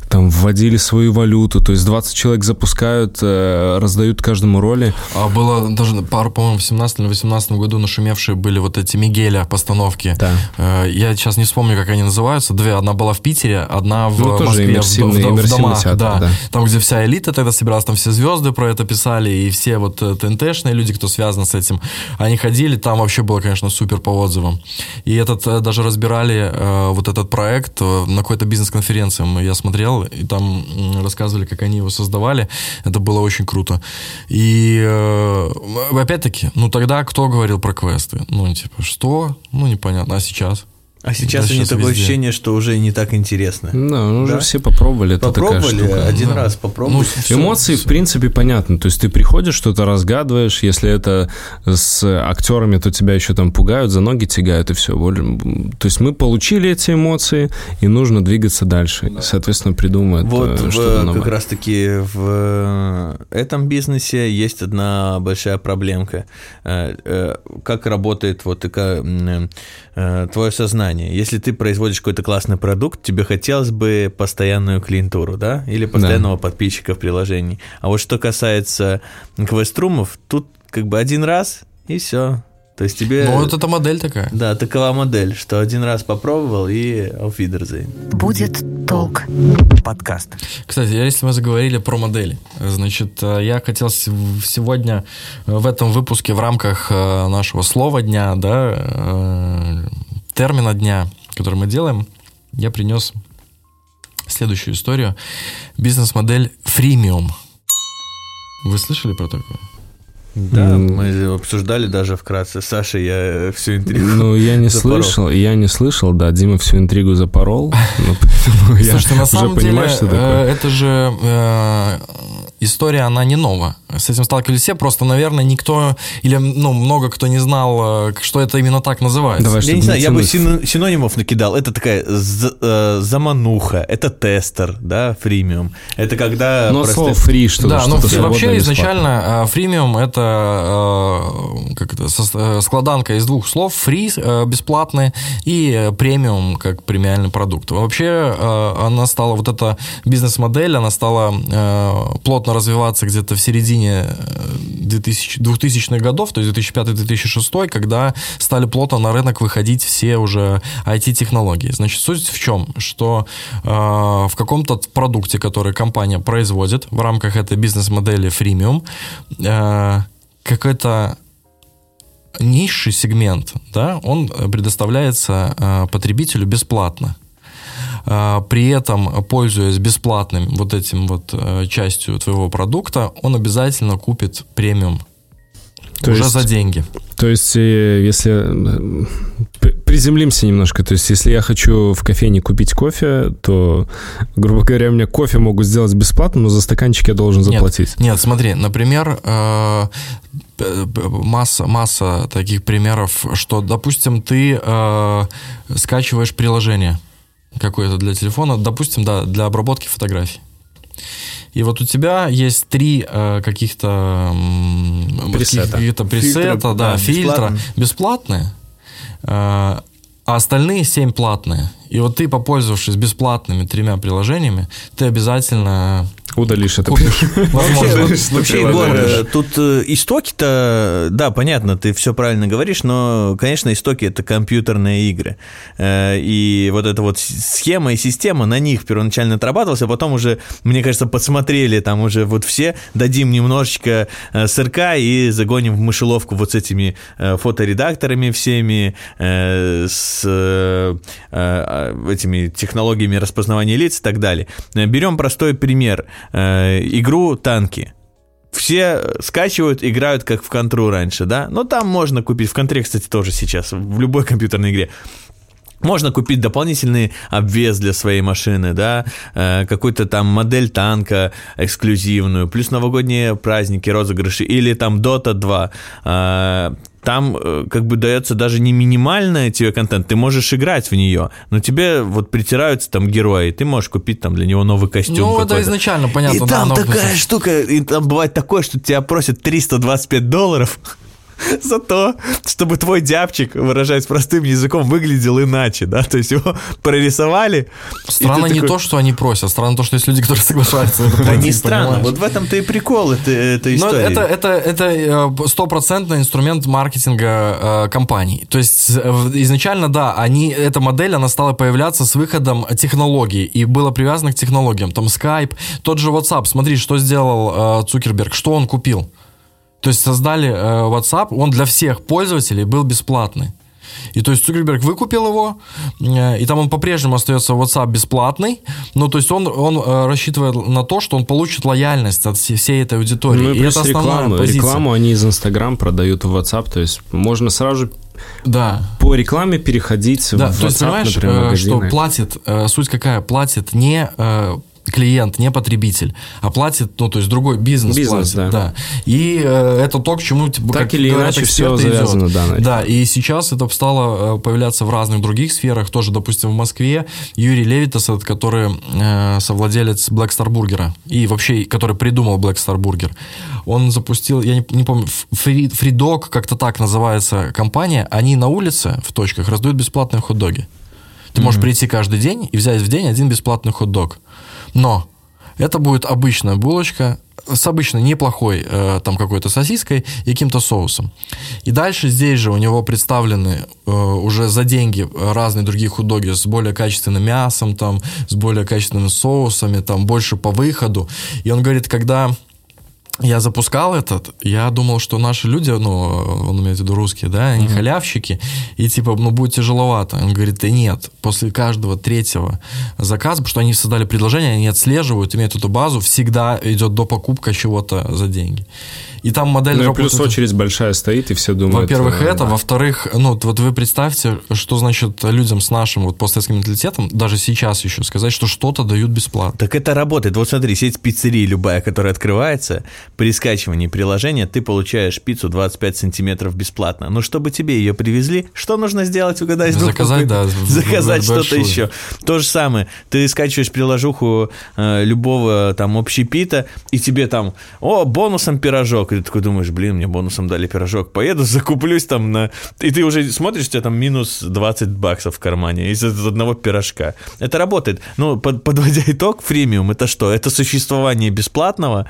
там вводили свою валюту. То есть 20 человек запускают, э, раздают каждому роли. А было даже пару, по-моему, в 17 или 18 году нашумевшие были вот эти Мигеля постановки. Да. Э, Я сейчас не вспомню, как они называются. Две. Одна была в Питере, одна в Ну, тоже Москве. в- в, в домах, театр, да. да. Там, где вся элита тогда собиралась, там все звезды про это писали, и все вот ТНТшные люди, кто связан с этим, они ходили, там вообще было, конечно, супер по отзывам. И этот, э, даже разбирали э, вот этот проект э, на какой-то бизнес-конференции, я смотрел, и там рассказывали, как они его создавали. Это было очень круто. И опять-таки, ну тогда кто говорил про квесты? Ну, типа, что? Ну, непонятно. А сейчас? А сейчас Да, у них такое везде. ощущение, что уже не так интересно. Да, ну, уже Да? все попробовали. Это Попробовали штука. один Да. раз, попробовали. Ну, Эмоции, всё. в принципе, понятны. То есть ты приходишь, что-то разгадываешь. Если это с актерами, то тебя еще там пугают, за ноги тягают и все. То есть мы получили эти эмоции, и нужно двигаться дальше. Соответственно, придумать Вот э, в- что-то как новое. раз-таки в этом бизнесе есть одна большая проблемка. Э, э, Как работает вот э, твое сознание. Если ты производишь какой-то классный продукт, тебе хотелось бы постоянную клиентуру, да? Или постоянного подписчика в приложении. А вот что касается квеструмов, тут как бы один раз и все. То есть тебе... Ну, вот эта модель такая. Да, такова модель, что один раз попробовал и auf Wiedersehen. Будет толк. Подкаст. Кстати, если мы заговорили про модели, значит, э, я хотел сегодня э, в этом выпуске в рамках э, нашего слова дня, да, термина дня, который мы делаем, я принес следующую историю. Бизнес-модель фримиум. Вы слышали про такое? Да, М. мы обсуждали даже вкратце. Саша, я всю интригу. Ну, я не запорол. слышал, я не слышал, да, Дима всю интригу запорол. поэтому я Слушайте, на самом деле, э, это же э, история, она не нова. С этим сталкивались все, просто, наверное, никто, или, ну, много кто не знал, э, что это именно так называется. Давай, Я не знаю, я бы синонимов накидал. Это такая з- э, замануха, это тестер, да, фримиум. Это когда Но просто- слово фри, что да, ну свободное, вообще изначально э, фримиум это э, как это со- э, складанка из двух слов фри э, бесплатный и премиум как премиальный продукт. Вообще э, она стала вот эта бизнес-модель, она стала э, плотно развиваться где-то в середине э, 2000 2000-х годов, то есть 2005-2006, когда стали плотно на рынок выходить все уже IT-технологии. Значит, суть в чем? Что э, в каком-то продукте, который компания производит в рамках этой бизнес-модели фримиум, э, какой-то низший сегмент, да, он предоставляется э, потребителю бесплатно. Э, При этом, пользуясь бесплатным вот этим вот э, частью твоего продукта, он обязательно купит премиум То уже есть- за деньги. То есть, э, если при- приземлимся немножко, то есть, если я хочу в кофейне купить кофе, то, грубо говоря, мне кофе могут сделать бесплатно, но за стаканчик я должен заплатить. Нет, смотри, например, масса, масса таких примеров, что, допустим, ты скачиваешь приложение какое-то для телефона, допустим, да, для обработки фотографий. И вот у тебя есть три э, каких-то м, Пресета. каких-то пресета, Фильтры, да, да, фильтра бесплатные. бесплатные, э, а остальные семь платные. И вот ты, попользовавшись бесплатными тремя приложениями, ты обязательно Удалишь это. Купишь. Возможно. Вообще, вообще, Егор, э, тут э, истоки-то, да, понятно, ты все правильно говоришь, но, конечно, истоки это компьютерные игры. Э, И вот эта вот схема и система на них первоначально отрабатывалась, а потом уже, мне кажется, подсмотрели там уже вот все, дадим немножечко сырка и загоним в мышеловку вот с этими фоторедакторами всеми, с э, этими технологиями распознавания лиц и так далее. Берем простой пример. Э, Игру «Танки». Все скачивают, играют как в контру раньше, да? Но там можно купить, в контре, кстати, тоже сейчас, в любой компьютерной игре. Можно купить дополнительный обвес для своей машины, да, э, какую-то там модель танка эксклюзивную, плюс новогодние праздники, розыгрыши, или там Dota 2. Э, Там э, как бы дается даже не минимальный тебе контент, ты можешь играть в нее, но тебе вот притираются там герои, ты можешь купить там для него новый костюм Ну, это изначально понятно. И да, там такая штука, и там бывает такое, что тебя просят 325 долларов за то, чтобы твой дябчик, выражаясь простым языком, выглядел иначе, да, то есть его прорисовали. Странно не такой, то, что они просят, странно то, что есть люди, которые соглашаются. Да не странно, вот в этом-то и прикол это, этой Но истории. это, это, это э, стопроцентный инструмент маркетинга э, компаний. То есть э, изначально, да, они, эта модель, она стала появляться с выходом технологий и было привязано к технологиям. Там Skype, тот же WhatsApp. Смотри, что сделал Цукерберг, что он купил. То есть создали э, WhatsApp, он для всех пользователей был бесплатный. И то есть Цукерберг выкупил его, э, и там он по-прежнему остается WhatsApp бесплатный, но то есть он, он э, рассчитывает на то, что он получит лояльность от всей, этой аудитории. Ну и и это рекламу. позиция. Рекламу они из Инстаграм продают в WhatsApp, то есть можно сразу же Да. по рекламе переходить Да, в то есть, WhatsApp, понимаешь, например, э, магазины. что платит, суть какая, платит не клиент, не потребитель, а платит, ну, то есть другой бизнес, Бизнес, платит, да. И э, это то, к чему типа, Так как или говорят иначе всё эксперты, идет. завязано, да. Да, и сейчас это стало э, появляться в разных других сферах, тоже, допустим, в Москве Юрий Левитас, который э, совладелец Black Star Burger и вообще, который придумал Black Star Burger, он запустил, я не, не помню, Free Dog, как-то так называется компания, они на улице в точках раздают бесплатные хот-доги. Ты можешь прийти каждый день и взять в день один бесплатный хот-дог. Но это будет обычная булочка с обычной неплохой э, там какой-то сосиской и каким-то соусом. И дальше здесь же у него представлены э, уже за деньги разные другие хот-доги с более качественным мясом, там, с более качественными соусами, там, больше по выходу. И он говорит, когда я запускал этот, я думал, что наши люди, ну, он имеет в виду русские, да, они халявщики, и типа, ну, будет тяжеловато. Он говорит, да нет, после каждого третьего заказа, потому что они создали предложение, они отслеживают, имеют эту базу, всегда идет до покупка чего-то за деньги. И там модель Ну и работает... плюс очередь большая стоит, и все думают... Во-первых, э, это. Во-вторых, ну, вот вы представьте, что значит людям с нашим вот постсоветским менталитетом, даже сейчас еще сказать, что что-то дают бесплатно. Так это работает. Вот смотри, сеть пиццерий любая, которая открывается, при скачивании приложения ты получаешь пиццу 25 сантиметров бесплатно. Но чтобы тебе ее привезли, что нужно сделать, угадай? Заказать, да, Заказать что-то еще. То же самое. Ты скачиваешь приложуху э, любого там общепита, и тебе там, о, бонусом пирожок. И ты такой думаешь, блин, мне бонусом дали пирожок. Поеду, закуплюсь там на... И ты уже смотришь, у тебя там минус 20 баксов в кармане из одного пирожка. Это работает. Ну, под- подводя итог, фримиум это что? Это существование бесплатного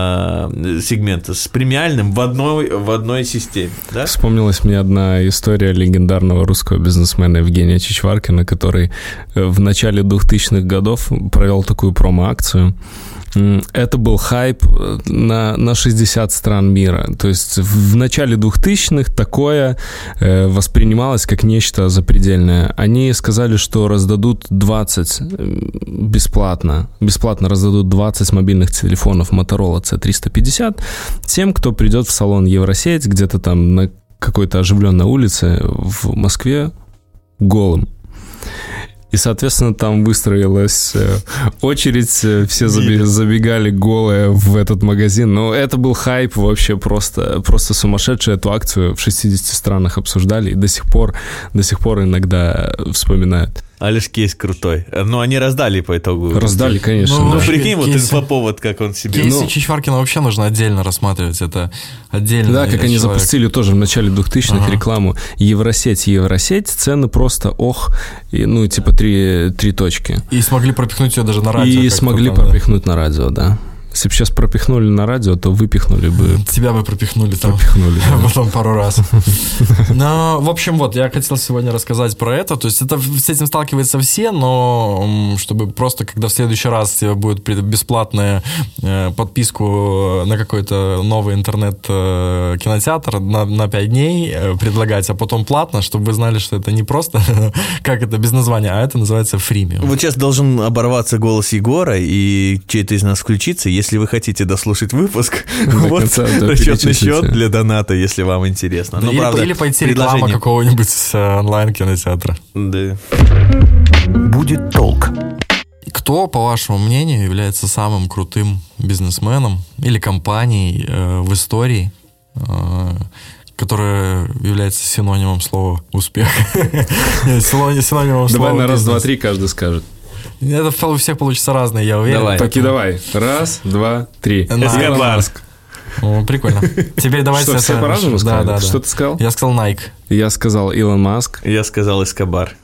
а, сегмента с премиальным в одной, в одной системе. Да? Вспомнилась мне одна история легендарного русского бизнесмена Евгения Чичваркина, который э, в начале 2000-х годов провел такую промо-акцию. Это был хайп э, на, на 60 стран мира. То есть в в начале 2000-х такое э, воспринималось как нечто запредельное. Они сказали, что раздадут 20 э, бесплатно. Бесплатно раздадут 20 мобильных телефонов Motorola C350 тем, кто придет в салон Евросеть где-то там на какой-то оживленной улице в Москве голым. И, соответственно, там выстроилась э, очередь, э, все забегали голые в этот магазин. Но это был хайп вообще просто, просто сумасшедший. Эту акцию в 60 странах обсуждали и до сих пор, до сих пор иногда вспоминают. Алиш кейс крутой. Ну, они раздали по итогу. Раздали, конечно. Ну, Ну, вообще, прикинь, вот кейсы- инфоповод, как он себе... Кейсы Ну, Чичваркина вообще нужно отдельно рассматривать. Это отдельно. Да, как они запустили тоже в начале 2000-х Ага. рекламу Евросеть, Евросеть, цены просто ох, и, ну, типа три, три точки. И смогли пропихнуть ее даже на радио. и смогли там, да. пропихнуть на радио, да. Если бы сейчас пропихнули на радио, то выпихнули бы. Тебя бы пропихнули там. Пропихнули. да. Потом пару раз. Но, в общем, вот, я хотел сегодня рассказать про это. То есть это с этим сталкиваются все, но чтобы просто, когда в следующий раз тебе будет бесплатная э, подписку на какой-то новый интернет-кинотеатр на, на 5 дней э, предлагать, а потом платно, чтобы вы знали, что это не просто, как это, без названия, а это называется фримиум. Вот сейчас должен оборваться голос Егора, и чей-то из нас включится. Если вы хотите дослушать выпуск, вот конца, да, расчетный счет для доната, если вам интересно. Ну, или, правда, или пойти реклама какого-нибудь э, онлайн-кинотеатра. Да. Будет толк. Кто, по вашему мнению, является самым крутым бизнесменом или компанией э, в истории, э, которая является синонимом слова успех? Синонимом Давай слова на раз, два, три каждый скажет. Это у всех получится разное, я уверен. Давай. Таки давай. Раз, два, три. На. Эскобар. О, Прикольно. Теперь давайте... Что, все по-разному да, да. Что ты сказал? Я сказал Nike. Я сказал Илон Маск. Я сказал Эскобар.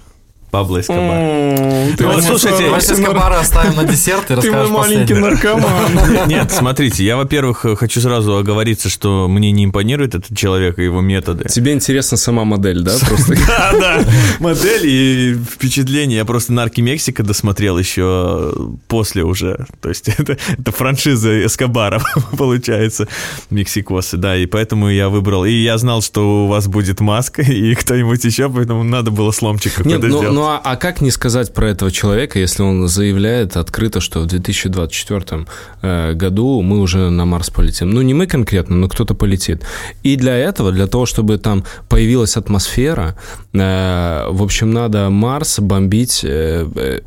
Пабло Эскобар. Ты Ну, вот слушайте, Эскобара оставим на десерт и Ты мой расскажешь маленький последнее. наркоман. Нет, смотрите, я, во-первых, хочу сразу оговориться, что мне не импонирует этот человек и его методы. Тебе интересна сама модель, да? Просто Да, да, модель и впечатление. Я просто Нарки Мексика досмотрел еще после уже. То есть это, это франшиза Эскобара, получается, Мексикосы, да, и поэтому я выбрал. И я знал, что у вас будет маска и кто-нибудь еще, поэтому надо было сломчик какой-то ну, сделать. Ну а, а как не сказать про этого человека, если он заявляет открыто, что в 2024 э, году мы уже на Марс полетим? Ну, не мы конкретно, но кто-то полетит. И для этого, для того, чтобы там появилась атмосфера, э, в общем, надо Марс бомбить э, э,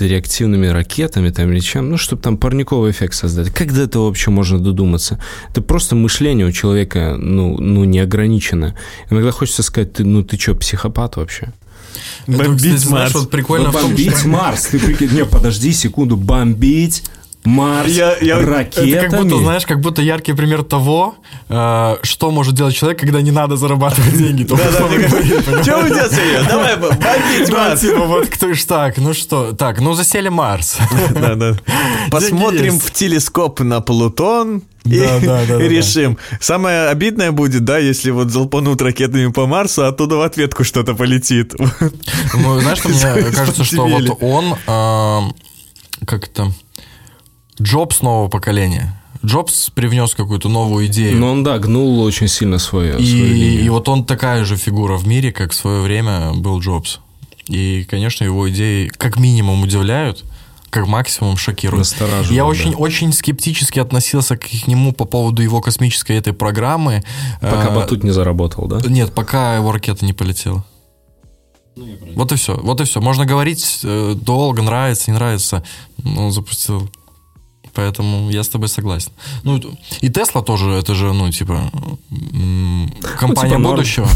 реактивными ракетами там, или чем, ну, чтобы там парниковый эффект создать. Как до этого вообще можно додуматься? Это просто мышление у человека, ну, ну не ограничено. Иногда хочется сказать, ты, ну, ты что, психопат вообще? Бомбить знаешь, Марс. вот прикольно том, бомбить что- Марс. Ты прикинь, не, подожди секунду, бомбить Марс Я- я- ракетами. Это как будто, знаешь, как будто яркий пример того, э, что может делать человек, когда не надо зарабатывать деньги. Чего вы делаете? Давай бомбить Да, Марс. типа, вот кто ж так, ну что, так, ну засели Марс. Посмотрим в телескоп на Плутон и, Да, да, да, и да, решим. Самое обидное будет, да, если вот залпанут ракетами по Марсу, а оттуда в ответку что-то полетит. Ну, знаешь, что мне кажется, что вот он, эм, как это, Джобс нового поколения. Джобс привнес какую-то новую идею. Но он, да, гнул очень сильно свою, свою И, линию. и вот он такая же фигура в мире, как в свое время был Джобс. И, конечно, его идеи как минимум удивляют, как максимум шокируют. Я да. очень, очень скептически относился к нему по поводу его космической этой программы. Пока Э, Батут не заработал, да? Нет, пока его ракета не полетела. Вот и все. Вот и все. Можно говорить э, долго, нравится, не нравится. Он запустил. Поэтому я с тобой согласен. Ну, и Тесла тоже, это же, ну, типа, компания типа норм. будущего.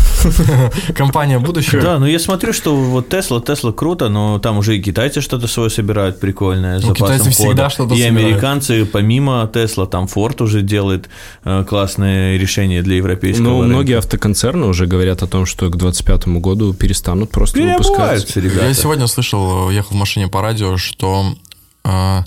Компания будущего. Да, ну я смотрю, что вот Тесла, Тесла круто, но там уже и китайцы что-то свое собирают прикольное. Ну, китайцы всегда что-то И американцы, помимо Тесла, там Форд уже делает э, классные решения для европейского Ну, многие автоконцерны уже говорят о том, что к 2025 году перестанут просто выпускать. Ребята. Я сегодня слышал, ехал в машине по радио, что э,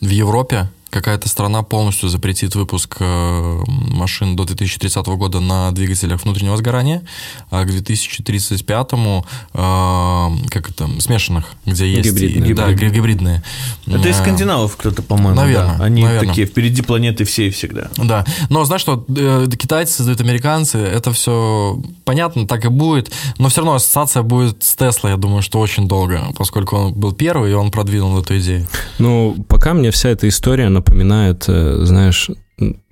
в Европе какая-то страна полностью запретит выпуск э, машин до 2030 года на двигателях внутреннего сгорания, а к 2035 э, как это, смешанных, где есть... Гибридные. и- Да, ги- гибридные. Это из Э, скандинавов кто-то, по-моему. Наверно, да. Они наверно. такие впереди планеты всей всегда. Да, но знаешь что, э, китайцы создают американцы, это все понятно, так и будет, но все равно ассоциация будет с Теслой, я думаю, что очень долго, поскольку он был первый, и он продвинул эту идею. Ну, пока мне вся эта история напоминает, э, знаешь,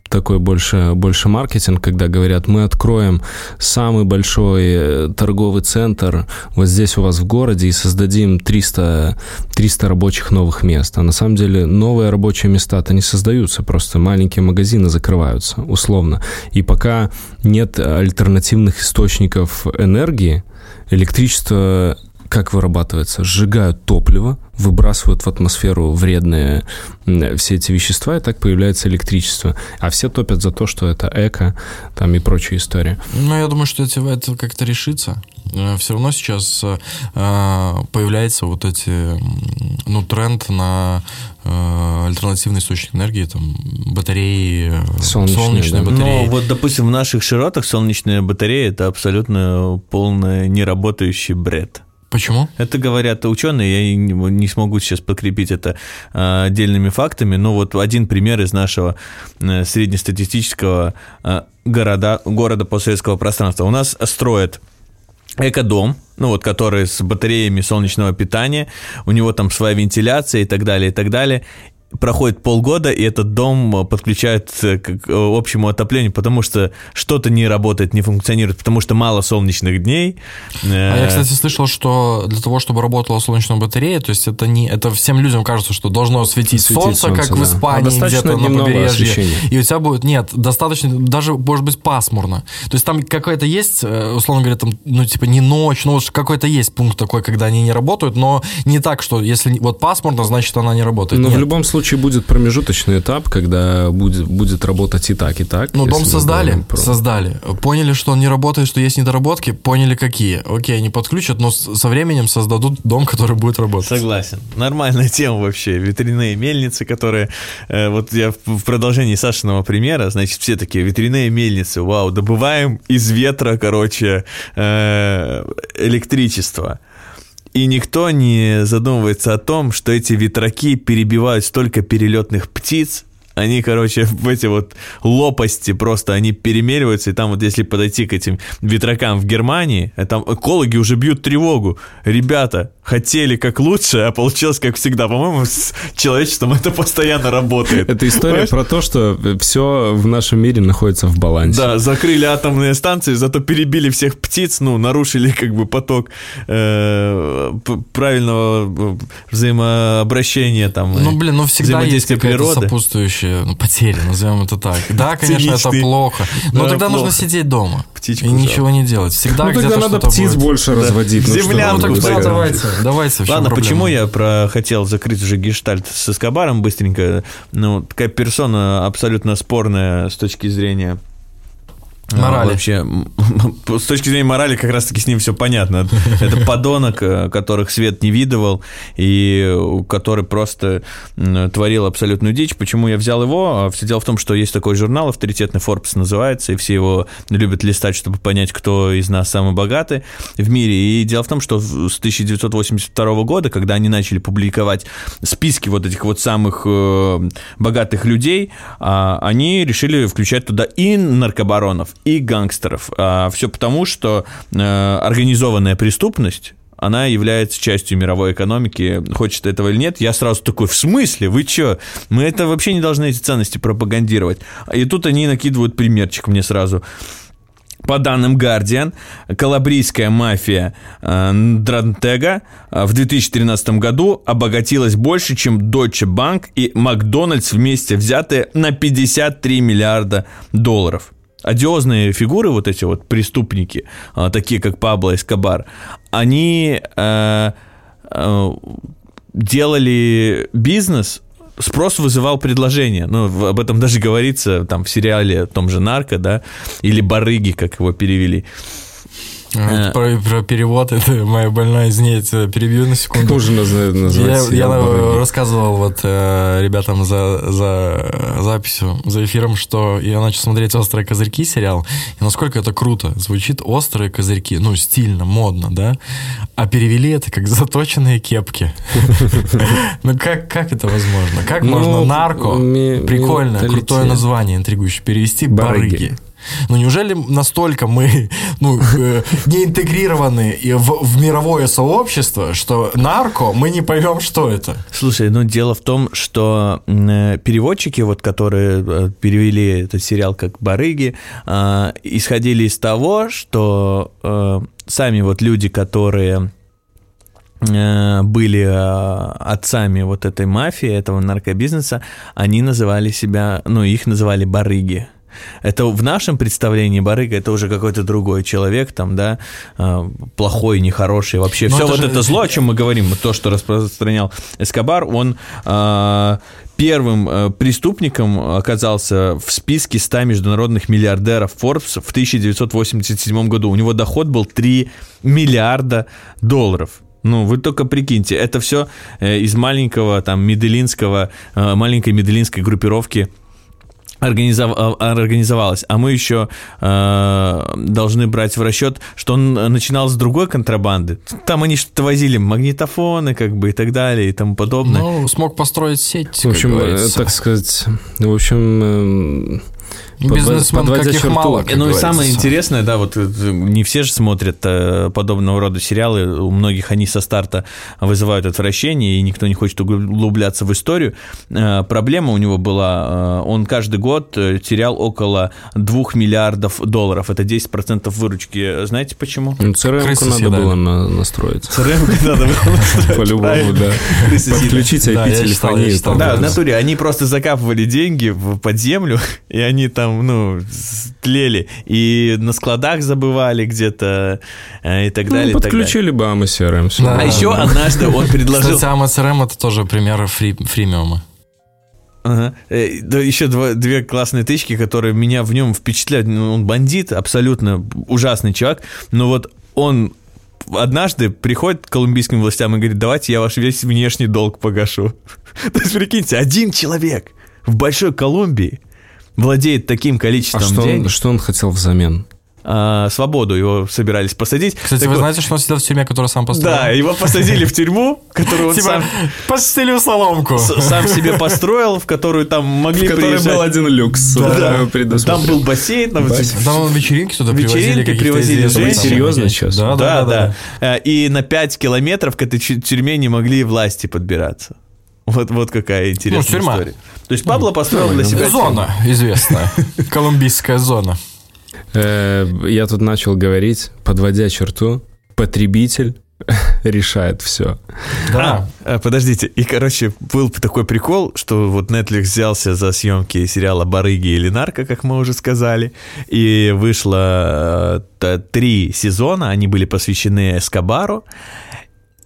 такой больше, больше маркетинг, когда говорят, мы откроем самый большой э, торговый центр вот здесь у вас в городе и создадим 300, 300 рабочих новых мест. А на самом деле новые рабочие места-то не создаются, просто маленькие магазины закрываются, условно. И пока нет альтернативных источников энергии, электричество как вырабатывается? Сжигают топливо, выбрасывают в атмосферу вредные все эти вещества, и так появляется электричество. А все топят за то, что это эко, там и прочая история. Ну, я думаю, что это, это как-то решится. Э, все равно сейчас э, появляется вот эти, ну, тренд на э, альтернативный источник энергии, там, батареи, солнечные, солнечные да. батареи. Ну, вот, допустим, в наших широтах солнечная батарея – это абсолютно полный неработающий бред. Почему? Это говорят ученые, я не смогу сейчас подкрепить это а, отдельными фактами, но вот один пример из нашего э, среднестатистического а, города, города постсоветского пространства. У нас строят экодом, ну вот, который с батареями солнечного питания, у него там своя вентиляция и так далее, и так далее проходит полгода, и этот дом подключают к общему отоплению, потому что что-то не работает, не функционирует, потому что мало солнечных дней. А я, кстати, слышал, что для того, чтобы работала солнечная батарея, то есть это не это всем людям кажется, что должно светить, светить солнце, солнце, как да. в Испании, а где-то на побережье. Освещения. И у тебя будет нет, достаточно, даже может быть пасмурно. То есть там какое-то есть, э, условно говоря, там, ну типа не ночь, ну вот какой-то есть пункт такой, когда они не работают, но не так, что если вот пасмурно, значит она не работает. Но нет. в любом случае случае будет промежуточный этап, когда будет, будет работать и так, и так. Ну, дом создали, создали. Поняли, что он не работает, что есть недоработки, поняли, какие. Окей, они подключат, но со временем создадут дом, который будет работать. Согласен. Нормальная тема вообще. Ветряные мельницы, которые... Э, вот я в продолжении Сашиного примера, значит, все такие, ветряные мельницы, вау, добываем из ветра, короче, э, электричество. И никто не задумывается о том, что эти ветраки перебивают столько перелетных птиц, они, короче, в эти вот лопасти просто, они перемериваются, и там вот если подойти к этим ветракам в Германии, там экологи уже бьют тревогу. Ребята, хотели как лучше, а получилось как всегда. По-моему, с человечеством это постоянно работает. Это история Понимаешь? про то, что все в нашем мире находится в балансе. Да, закрыли атомные станции, зато перебили всех птиц, ну, нарушили как бы поток э, правильного э, взаимообращения там. Ну, блин, ну всегда есть какая-то сопутствующая ну, потеря, назовем это так. Да, конечно, это плохо, но да, тогда плохо. нужно сидеть дома Птичку и ничего не делать. Всегда ну, тогда надо птиц будет. больше да. разводить. Ну, Землянку. Ну, тогда давайте. Давайте. Ладно, почему я про хотел закрыть уже гештальт с Эскобаром быстренько? Ну, такая персона абсолютно спорная с точки зрения Морали. Вообще, с точки зрения морали, как раз-таки с ним все понятно. Это подонок, э, которых свет не видывал, и который просто творил абсолютную дичь. Почему я взял его? А все дело в том, что есть такой журнал, авторитетный Forbes называется, и все его любят листать, чтобы понять, кто из нас самый богатый в мире. И дело в том, что с 1982 года, когда они начали публиковать списки вот этих вот самых э, богатых людей, а, они решили включать туда и наркобаронов, и гангстеров. А все потому, что э, организованная преступность она является частью мировой экономики, хочет этого или нет. Я сразу такой, в смысле? Вы что? Мы это вообще не должны эти ценности пропагандировать. И тут они накидывают примерчик мне сразу. По данным Guardian, калабрийская мафия э, Дрантега э, в 2013 году обогатилась больше, чем Deutsche Bank и Макдональдс вместе взятые на 53 миллиарда долларов одиозные фигуры, вот эти вот преступники, а, такие как Пабло Эскобар, они э, э, делали бизнес, спрос вызывал предложение. Ну, об этом даже говорится там в сериале о том же «Нарко», да, или «Барыги», как его перевели. А, про, про перевод, это моя больная, извините, перебью на секунду. Тоже называется. Я, я рассказывал вот э, ребятам за, за записью, за эфиром, что я начал смотреть «Острые козырьки» сериал, и насколько это круто. Звучит «Острые козырьки», ну, стильно, модно, да? А перевели это как «Заточенные кепки». Ну, как, как это возможно? Как ну, можно «Нарко», прикольное, крутое название, интригующее, перевести «Барыги»? Ну неужели настолько мы ну, э, не интегрированы в, в мировое сообщество, что нарко, мы не поймем, что это? Слушай, ну дело в том, что э, переводчики, вот, которые э, перевели этот сериал как «Барыги», э, исходили из того, что э, сами вот люди, которые э, были э, отцами вот этой мафии, этого наркобизнеса, они называли себя, ну, их называли барыги. Это в нашем представлении барыга это уже какой-то другой человек, там, да, э, плохой, нехороший, вообще Но все это вот же- это зло, о чем мы говорим, то, что распространял Эскобар, он э, первым э, преступником оказался в списке 100 международных миллиардеров Forbes в 1987 году. У него доход был 3 миллиарда долларов. Ну, вы только прикиньте, это все из маленького там меделинского, э, маленькой меделинской группировки организов- а- организовалась. А мы еще э, должны брать в расчет, что он начинал с другой контрабанды. Там они что-то возили магнитофоны, как бы, и так далее, и тому подобное. Ну, смог построить сеть, В общем, э, так сказать, в общем, эм, Бизнесмен, подводя каких черту, мало, как ну и самое интересное, да, вот э, не все же смотрят э, подобного рода сериалы, у многих они со старта вызывают отвращение, и никто не хочет углубляться в историю. Э, Проблема у него была, он каждый год терял около 2 миллиардов долларов, это 10% выручки. Знаете почему? ну, надо было на- настроить. ЦРМ надо было настроить, По-любому, да. Подключить IP-телефонию. Да, в натуре, они просто закапывали деньги в под землю, и они там, ну, тлели. И на складах забывали где-то, э, и так далее. Ну, далее. подключили бы AMA CRM. Да. А еще однажды он предложил... Кстати, АМСРМ это тоже пример фри, фримиума. Ага. Э, Да, еще два- две классные тычки, которые меня в нем впечатляют. Ну, Он бандит, абсолютно ужасный человек, но вот он однажды приходит к колумбийским властям и говорит, давайте я ваш весь внешний долг погашу. То есть, прикиньте, один человек в Большой Колумбии владеет таким А количеством что денег. он, что он хотел взамен? а, свободу его собирались посадить. Кстати, Так вы вот, знаете, что он сидел в тюрьме, которую сам построил? Да, его посадили в тюрьму, которую он Типа, сам, постелил соломку. с- сам себе построил, в которую там могли приезжать. один люкс. Да. Там был бассейн, там Бассейн. Там вечеринки туда привозили Вечеринки привозили Серьезно сейчас? Да, да, да. да. Э, И на 5 километров к этой тюрьме не могли власти подбираться. Вот, вот какая интересная Ну, тюрьма. история. То есть Пабло построил для себя... Зона известная. Колумбийская зона. Э, Я тут начал говорить, подводя черту, потребитель решает все. Да. А, э, подождите, и, короче, был такой прикол, что вот Netflix взялся за съемки сериала «Барыги» или «Нарко», как мы уже сказали, и вышло э, три сезона, они были посвящены Эскобару,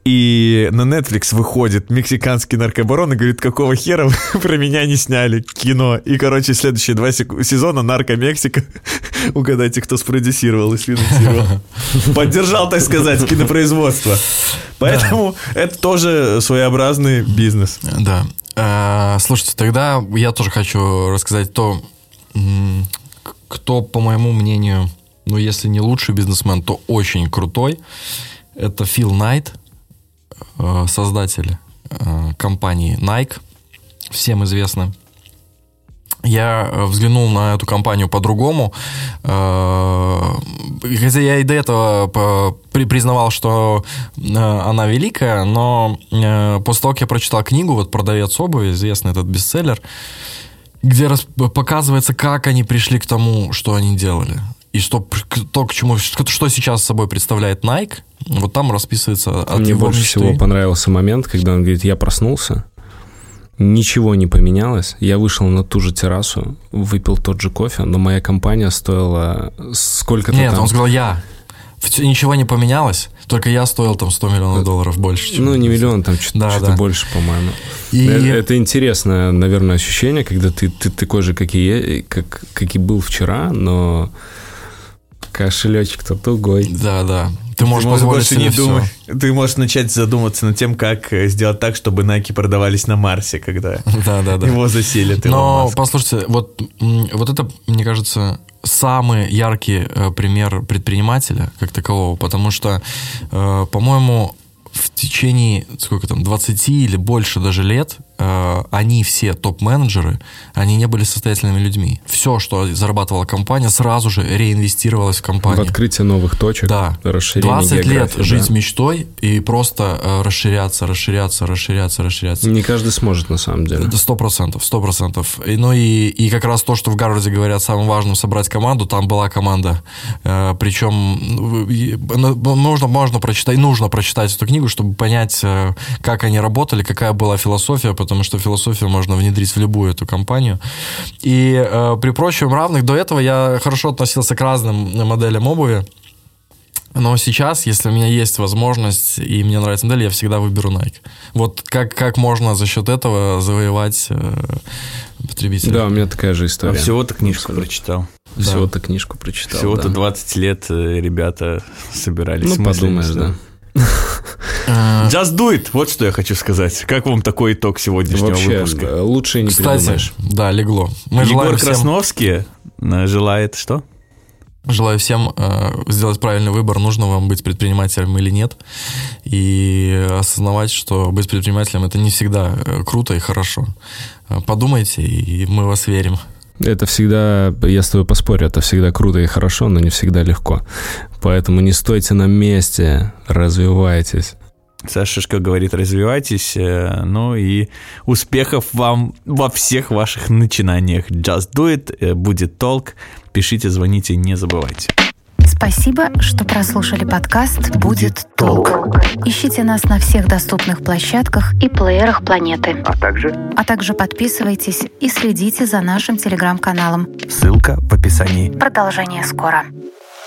и на Netflix выходит мексиканский наркобарон и говорит, какого хера вы про меня не сняли кино. И, короче, следующие два сезона «Нарко Мексика». Угадайте, кто спродюсировал и сфинансировал. Поддержал, так сказать, кинопроизводство. Поэтому это тоже своеобразный бизнес. Да. Э, Слушайте, тогда я тоже хочу рассказать то, кто, по моему мнению, ну, если не лучший бизнесмен, то очень крутой. Это Фил Найт, создатель э, компании Nike, всем известно. Я э, взглянул на эту компанию по-другому. Э, Хотя я и до этого признавал, что э, она великая, но э, после того, как я прочитал книгу, вот «Продавец обуви», известный этот бестселлер, где показывается, как они пришли к тому, что они делали. И что, то, к чему, что, сейчас собой представляет Nike, вот там расписывается от Мне его больше мечты. всего понравился момент, когда он говорит, я проснулся, ничего не поменялось, я вышел на ту же террасу, выпил тот же кофе, но моя компания стоила сколько-то Нет, там... он сказал я. Ничего не поменялось, только я стоил там 100 миллионов долларов больше. чем Ну, не миллион, там что-то, Да, да. больше, по-моему. И- Это, это интересное, наверное, ощущение, когда ты, ты такой же, как и, как, как и был вчера, но кошелечек-то тугой. Да, да. Ты можешь Ты можешь больше не думать. Ты можешь начать задуматься над тем, как э, сделать так, чтобы Nike продавались на Марсе, когда Да, да, да. его заселят. Илон Но Маск. послушайте, вот, вот это, мне кажется, самый яркий э, пример предпринимателя как такового, потому что, э, по-моему, в течение, сколько там, 20 или больше даже лет, они все топ-менеджеры, они не были состоятельными людьми. Все, что зарабатывала компания, сразу же реинвестировалось в В компанию. открытие новых точек, Да. расширение 20 лет географии, жить да. мечтой и просто э, расширяться, расширяться, расширяться, расширяться. Не каждый сможет, на самом деле. Сто процентов, сто процентов. И, Ну и, и как раз то, что в Гарварде говорят самым важным собрать команду, там была команда. Э, причем ну, и- ну, можно, можно прочитать, нужно прочитать эту книгу, чтобы понять, э, как они работали, какая была философия, потому что философию можно внедрить в любую эту компанию. И э, при прочем равных, до этого я хорошо относился к разным моделям обуви. Но сейчас, если у меня есть возможность и мне нравится модель, я всегда выберу Nike. Вот как, как можно за счет этого завоевать э, потребителя? Да, у меня такая же история. А всего-то книжку прочитал. Всего-то книжку прочитал. Всего-то да. 20 лет э, ребята собирались. Ну, подумаешь, что- да. Just do it, вот что я хочу сказать. Как вам такой итог сегодняшнего Вообще, выпуска? э, лучше не Кстати, придумаешь. да, легло. Мы Егор всем, Красновский э, желает что? желаю всем э, сделать правильный выбор, нужно вам быть предпринимателем или нет, и осознавать, что быть предпринимателем это не всегда э, круто и хорошо. Подумайте, и мы вас верим. Это всегда, я с тобой поспорю, это всегда круто и хорошо, но не всегда легко. Поэтому не стойте на месте, развивайтесь. Сашишка говорит, развивайтесь, э, ну и успехов вам во всех ваших начинаниях. Just do it, э, будет толк. Пишите, звоните, не забывайте. Спасибо, что прослушали подкаст «Будет толк». Ищите нас на всех доступных площадках и плеерах планеты. А также А также подписывайтесь и следите за нашим телеграм-каналом. ссылка в описании. Продолжение скоро.